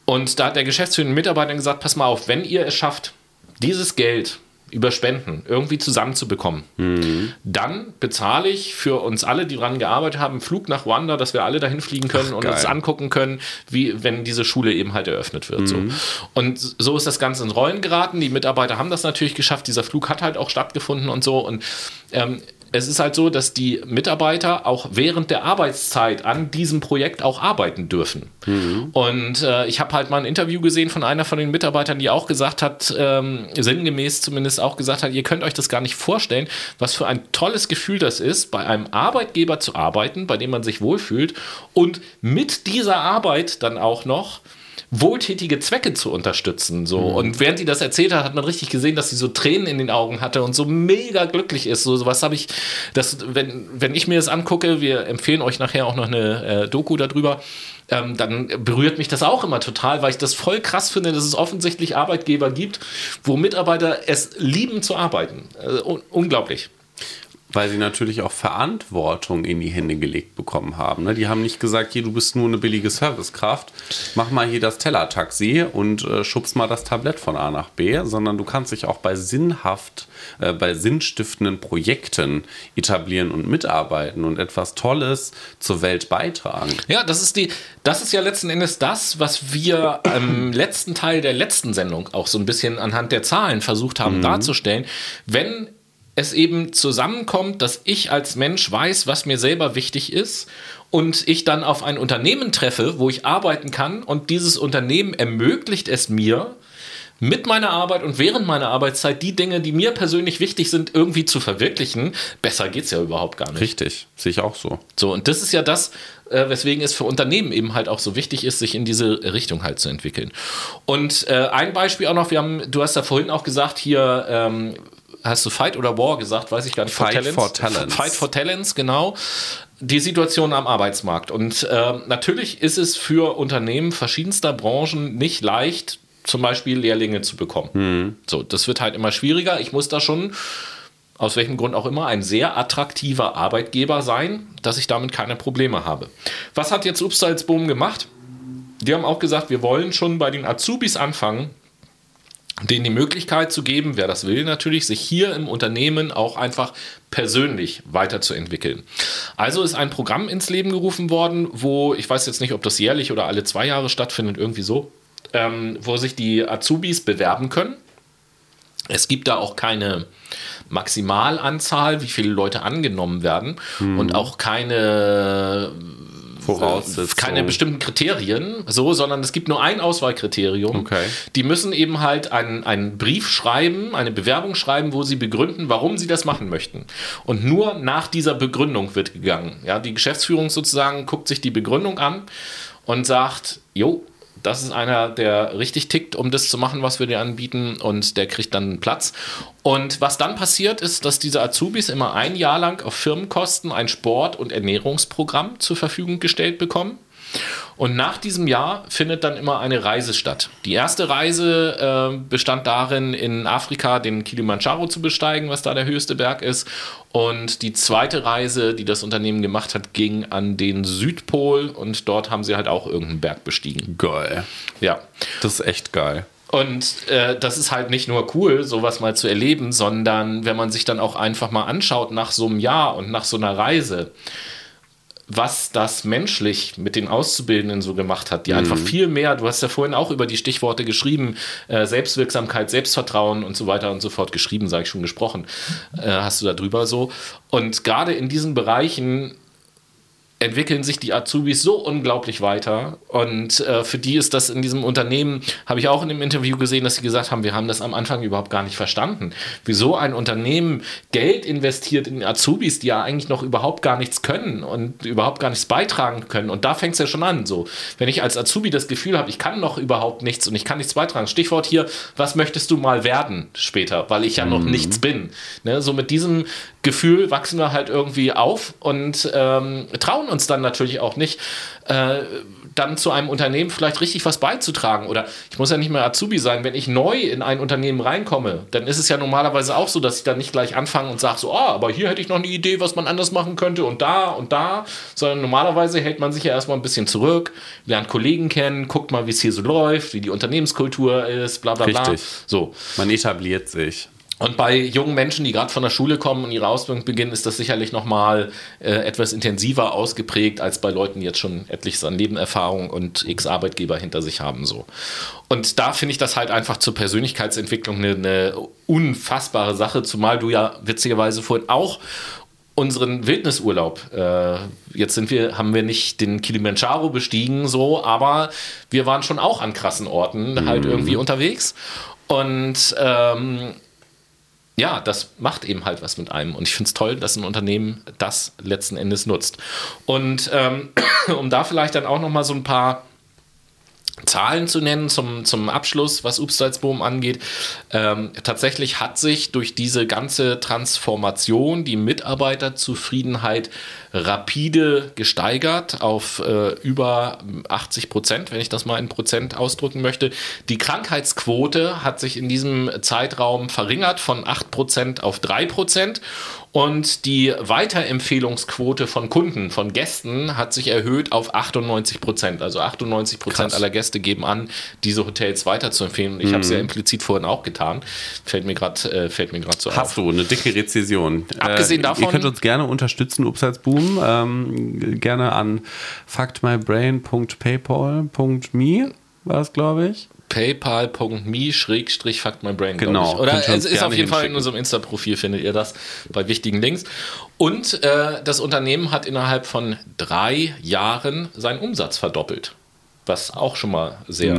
und da hat der Geschäftsführer den Mitarbeitern gesagt, pass mal auf, wenn ihr es schafft, dieses Geld über Spenden irgendwie zusammenzubekommen. Mhm. Dann bezahle ich für uns alle, die daran gearbeitet haben, einen Flug nach Ruanda, dass wir alle dahin fliegen können Ach, und uns angucken können, wie wenn diese Schule eben halt eröffnet wird. Mhm. So. Und so ist das Ganze ins Rollen geraten. Die Mitarbeiter haben das natürlich geschafft. Dieser Flug hat halt auch stattgefunden und so. Und ähm, es ist halt so, dass die Mitarbeiter auch während der Arbeitszeit an diesem Projekt auch arbeiten dürfen. Mhm. Und äh, ich habe halt mal ein Interview gesehen von einer von den Mitarbeitern, die auch gesagt hat, ähm, sinngemäß zumindest auch gesagt hat, ihr könnt euch das gar nicht vorstellen, was für ein tolles Gefühl das ist, bei einem Arbeitgeber zu arbeiten, bei dem man sich wohlfühlt und mit dieser Arbeit dann auch noch wohltätige Zwecke zu unterstützen. So. Mhm. Und während sie das erzählt hat, hat man richtig gesehen, dass sie so Tränen in den Augen hatte und so mega glücklich ist. So was habe ich, das, wenn, wenn ich mir das angucke, wir empfehlen euch nachher auch noch eine äh, Doku darüber. Ähm, dann berührt mich das auch immer total, weil ich das voll krass finde, dass es offensichtlich Arbeitgeber gibt, wo Mitarbeiter es lieben zu arbeiten. Äh, un unglaublich weil sie natürlich auch Verantwortung in die Hände gelegt bekommen haben. Ne? Die haben nicht gesagt, hier, du bist nur eine billige Servicekraft, mach mal hier das Tellertaxi und äh, schubst mal das Tablett von A nach B, sondern du kannst dich auch bei sinnhaft, äh, bei sinnstiftenden Projekten etablieren und mitarbeiten und etwas Tolles zur Welt beitragen. Ja, das ist die, das ist ja letzten Endes das, was wir im (coughs) letzten Teil der letzten Sendung auch so ein bisschen anhand der Zahlen versucht haben mhm. darzustellen. Wenn es eben zusammenkommt, dass ich als Mensch weiß, was mir selber wichtig ist und ich dann auf ein Unternehmen treffe, wo ich arbeiten kann und dieses Unternehmen ermöglicht es mir, mit meiner Arbeit und während meiner Arbeitszeit die Dinge, die mir persönlich wichtig sind, irgendwie zu verwirklichen. Besser geht es ja überhaupt gar nicht. Richtig, sehe ich auch so. So, und das ist ja das, äh, weswegen es für Unternehmen eben halt auch so wichtig ist, sich in diese Richtung halt zu entwickeln. Und äh, ein Beispiel auch noch, wir haben, du hast ja vorhin auch gesagt, hier ähm, hast du Fight oder War gesagt, weiß ich gar nicht. Fight for Talents. For Talents. Fight for Talents, genau. Die Situation am Arbeitsmarkt. Und äh, natürlich ist es für Unternehmen verschiedenster Branchen nicht leicht, zum Beispiel Lehrlinge zu bekommen. Mhm. So, das wird halt immer schwieriger. Ich muss da schon aus welchem Grund auch immer, ein sehr attraktiver Arbeitgeber sein, dass ich damit keine Probleme habe. Was hat jetzt Upsalzboom gemacht? Die haben auch gesagt, wir wollen schon bei den Azubis anfangen, denen die Möglichkeit zu geben, wer das will natürlich, sich hier im Unternehmen auch einfach persönlich weiterzuentwickeln. Also ist ein Programm ins Leben gerufen worden, wo, ich weiß jetzt nicht, ob das jährlich oder alle zwei Jahre stattfindet, irgendwie so, ähm, wo sich die Azubis bewerben können. Es gibt da auch keine Maximalanzahl, wie viele Leute angenommen werden hm. und auch keine Voraussetzungen. Keine bestimmten Kriterien, so, sondern es gibt nur ein Auswahlkriterium. Okay. Die müssen eben halt einen, einen Brief schreiben, eine Bewerbung schreiben, wo sie begründen, warum sie das machen möchten. Und nur nach dieser Begründung wird gegangen. Ja, die Geschäftsführung sozusagen guckt sich die Begründung an und sagt, jo, das ist einer, der richtig tickt, um das zu machen, was wir dir anbieten und der kriegt dann einen Platz. Und was dann passiert ist, dass diese Azubis immer ein Jahr lang auf Firmenkosten ein Sport- und Ernährungsprogramm zur Verfügung gestellt bekommen. Und nach diesem Jahr findet dann immer eine Reise statt. Die erste Reise äh, bestand darin, in Afrika den Kilimanjaro zu besteigen, was da der höchste Berg ist. Und die zweite Reise, die das Unternehmen gemacht hat, ging an den Südpol und dort haben sie halt auch irgendeinen Berg bestiegen. Geil. Ja. Das ist echt geil. Und äh, das ist halt nicht nur cool, sowas mal zu erleben, sondern wenn man sich dann auch einfach mal anschaut nach so einem Jahr und nach so einer Reise, was das menschlich mit den Auszubildenden so gemacht hat, die mhm. einfach viel mehr, du hast ja vorhin auch über die Stichworte geschrieben, äh, Selbstwirksamkeit, Selbstvertrauen und so weiter und so fort geschrieben, sage ich schon gesprochen, äh, hast du darüber so. Und gerade in diesen Bereichen entwickeln sich die Azubis so unglaublich weiter. Und äh, für die ist das in diesem Unternehmen, habe ich auch in dem Interview gesehen, dass sie gesagt haben, wir haben das am Anfang überhaupt gar nicht verstanden. Wieso ein Unternehmen Geld investiert in Azubis, die ja eigentlich noch überhaupt gar nichts können und überhaupt gar nichts beitragen können. Und da fängt es ja schon an. So, wenn ich als Azubi das Gefühl habe, ich kann noch überhaupt nichts und ich kann nichts beitragen. Stichwort hier, was möchtest du mal werden später, weil ich ja noch mhm. nichts bin. Ne? So mit diesem Gefühl wachsen wir halt irgendwie auf und ähm, trauen uns dann natürlich auch nicht, äh, dann zu einem Unternehmen vielleicht richtig was beizutragen. Oder ich muss ja nicht mehr Azubi sein. Wenn ich neu in ein Unternehmen reinkomme, dann ist es ja normalerweise auch so, dass ich dann nicht gleich anfange und sage so, oh, aber hier hätte ich noch eine Idee, was man anders machen könnte und da und da, sondern normalerweise hält man sich ja erstmal ein bisschen zurück, lernt Kollegen kennen, guckt mal, wie es hier so läuft, wie die Unternehmenskultur ist, bla bla bla. Richtig. So. Man etabliert sich. Und bei jungen Menschen, die gerade von der Schule kommen und ihre Ausbildung beginnen, ist das sicherlich nochmal äh, etwas intensiver ausgeprägt als bei Leuten, die jetzt schon etliches an Lebenerfahrung und x Arbeitgeber hinter sich haben. So. Und da finde ich das halt einfach zur Persönlichkeitsentwicklung eine, eine unfassbare Sache, zumal du ja witzigerweise vorhin auch unseren Wildnisurlaub. Äh, jetzt sind wir, haben wir nicht den Kilimanjaro bestiegen, so, aber wir waren schon auch an krassen Orten halt irgendwie unterwegs. Und ähm, ja, das macht eben halt was mit einem. Und ich finde es toll, dass ein Unternehmen das letzten Endes nutzt. Und ähm, (clears throat) um da vielleicht dann auch noch mal so ein paar Zahlen zu nennen zum, zum Abschluss, was Upsalzboom angeht. Ähm, tatsächlich hat sich durch diese ganze Transformation die Mitarbeiterzufriedenheit rapide gesteigert auf äh, über 80 Prozent, wenn ich das mal in Prozent ausdrücken möchte. Die Krankheitsquote hat sich in diesem Zeitraum verringert von 8 Prozent auf 3 Prozent und die Weiterempfehlungsquote von Kunden, von Gästen hat sich erhöht auf 98 Prozent. Also 98 Prozent aller Gäste geben an, diese Hotels weiterzuempfehlen. Ich mhm. habe es ja implizit vorhin auch getan. Fällt mir gerade äh, fällt mir gerade so Hast auf. Hast du eine dicke Rezession? Abgesehen äh, davon. Ihr könnt uns gerne unterstützen, Upsides Boom. Ähm, gerne an factmybrain.paypal.me war es, glaube ich paypal.me-factmybrain. Genau. Oder es ist auf jeden Fall in unserem Insta-Profil, findet ihr das bei wichtigen Links. Und äh, das Unternehmen hat innerhalb von drei Jahren seinen Umsatz verdoppelt was auch schon mal sehr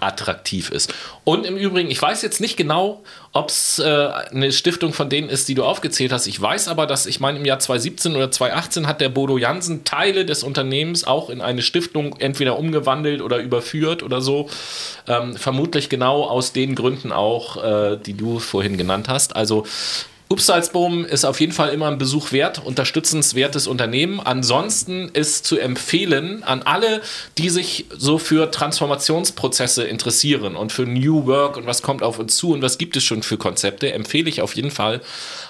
attraktiv ist. Und im Übrigen, ich weiß jetzt nicht genau, ob es äh, eine Stiftung von denen ist, die du aufgezählt hast. Ich weiß aber, dass ich meine, im Jahr 2017 oder 2018 hat der Bodo Jansen Teile des Unternehmens auch in eine Stiftung entweder umgewandelt oder überführt oder so. Ähm, vermutlich genau aus den Gründen auch, äh, die du vorhin genannt hast. Also Upsalzboom ist auf jeden Fall immer ein Besuch wert, unterstützenswertes Unternehmen. Ansonsten ist zu empfehlen an alle, die sich so für Transformationsprozesse interessieren und für New Work und was kommt auf uns zu und was gibt es schon für Konzepte, empfehle ich auf jeden Fall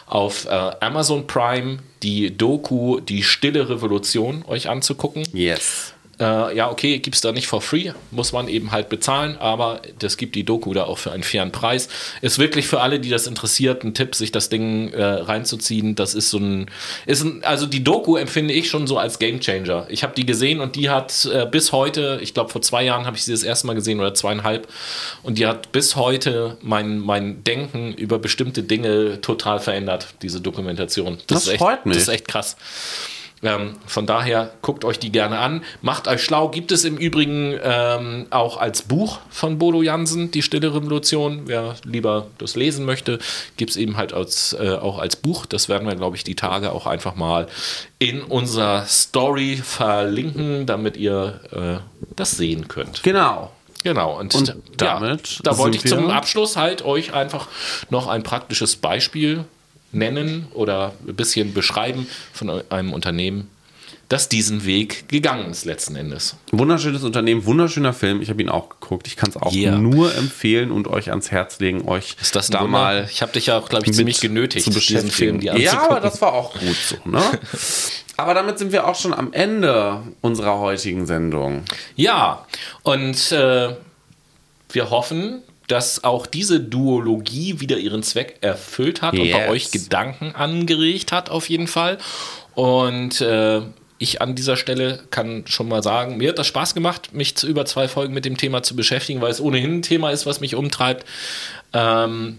auf äh, Amazon Prime die Doku Die Stille Revolution euch anzugucken. Yes. Äh, ja, okay, gibt es da nicht for free, muss man eben halt bezahlen, aber das gibt die Doku da auch für einen fairen Preis. Ist wirklich für alle, die das interessiert, ein Tipp, sich das Ding äh, reinzuziehen. Das ist so ein, ist ein, also die Doku empfinde ich schon so als Gamechanger. Ich habe die gesehen und die hat äh, bis heute, ich glaube vor zwei Jahren habe ich sie das erste Mal gesehen oder zweieinhalb, und die hat bis heute mein, mein Denken über bestimmte Dinge total verändert, diese Dokumentation. Das, das freut echt, mich. Das ist echt krass. Ähm, von daher guckt euch die gerne an. Macht euch schlau. Gibt es im Übrigen ähm, auch als Buch von Bodo Jansen, Die Stille Revolution. Wer lieber das lesen möchte, gibt es eben halt als, äh, auch als Buch. Das werden wir, glaube ich, die Tage auch einfach mal in unserer Story verlinken, damit ihr äh, das sehen könnt. Genau. Genau, und, und damit ja, da wollte ich zum Abschluss halt euch einfach noch ein praktisches Beispiel nennen oder ein bisschen beschreiben von einem Unternehmen, das diesen Weg gegangen ist letzten Endes. Wunderschönes Unternehmen, wunderschöner Film. Ich habe ihn auch geguckt. Ich kann es auch yeah. nur empfehlen und euch ans Herz legen, euch ist das da Wunder? mal. Ich habe dich ja auch, glaube ich, ziemlich genötigt, zu diesen Film die Ja, aber das war auch gut so. Ne? (laughs) aber damit sind wir auch schon am Ende unserer heutigen Sendung. Ja, und äh, wir hoffen, dass auch diese Duologie wieder ihren Zweck erfüllt hat yes. und bei euch Gedanken angeregt hat, auf jeden Fall. Und äh, ich an dieser Stelle kann schon mal sagen, mir hat das Spaß gemacht, mich zu über zwei Folgen mit dem Thema zu beschäftigen, weil es ohnehin ein Thema ist, was mich umtreibt. Ähm,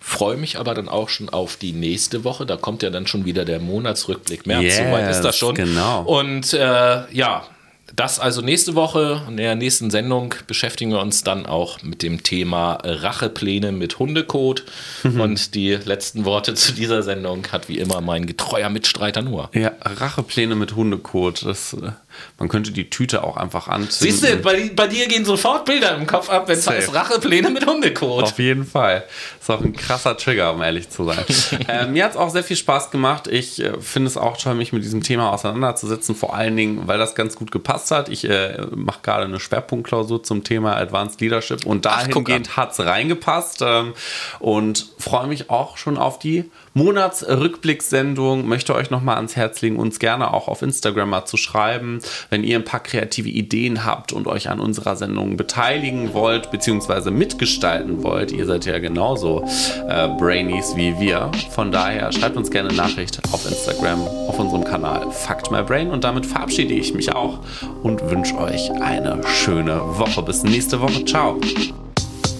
freue mich aber dann auch schon auf die nächste Woche. Da kommt ja dann schon wieder der Monatsrückblick März. Yes, Soweit ist das schon. Genau. Und äh, ja, das also nächste Woche. In der nächsten Sendung beschäftigen wir uns dann auch mit dem Thema Rachepläne mit Hundekot. Mhm. Und die letzten Worte zu dieser Sendung hat wie immer mein getreuer Mitstreiter nur. Ja, Rachepläne mit Hundekot. Das, äh, man könnte die Tüte auch einfach anzünden. Siehst du, bei, bei dir gehen sofort Bilder im Kopf ab, wenn es heißt Rachepläne mit Hundekot. Auf jeden Fall. Ist auch ein krasser Trigger, um ehrlich zu sein. (laughs) äh, mir hat es auch sehr viel Spaß gemacht. Ich äh, finde es auch toll, mich mit diesem Thema auseinanderzusetzen. Vor allen Dingen, weil das ganz gut gepasst hat. Ich äh, mache gerade eine Schwerpunktklausur zum Thema Advanced Leadership und dahingehend hat es reingepasst. Ähm, und freue mich auch schon auf die Monatsrückblickssendung. Möchte euch nochmal ans Herz legen, uns gerne auch auf Instagram mal zu schreiben, wenn ihr ein paar kreative Ideen habt und euch an unserer Sendung beteiligen wollt, beziehungsweise mitgestalten wollt. Ihr seid ja genauso äh, Brainies wie wir. Von daher schreibt uns gerne eine Nachricht auf Instagram, auf unserem Kanal Fact My Brain. Und damit verabschiede ich mich auch und wünsche euch eine schöne Woche. Bis nächste Woche. Ciao.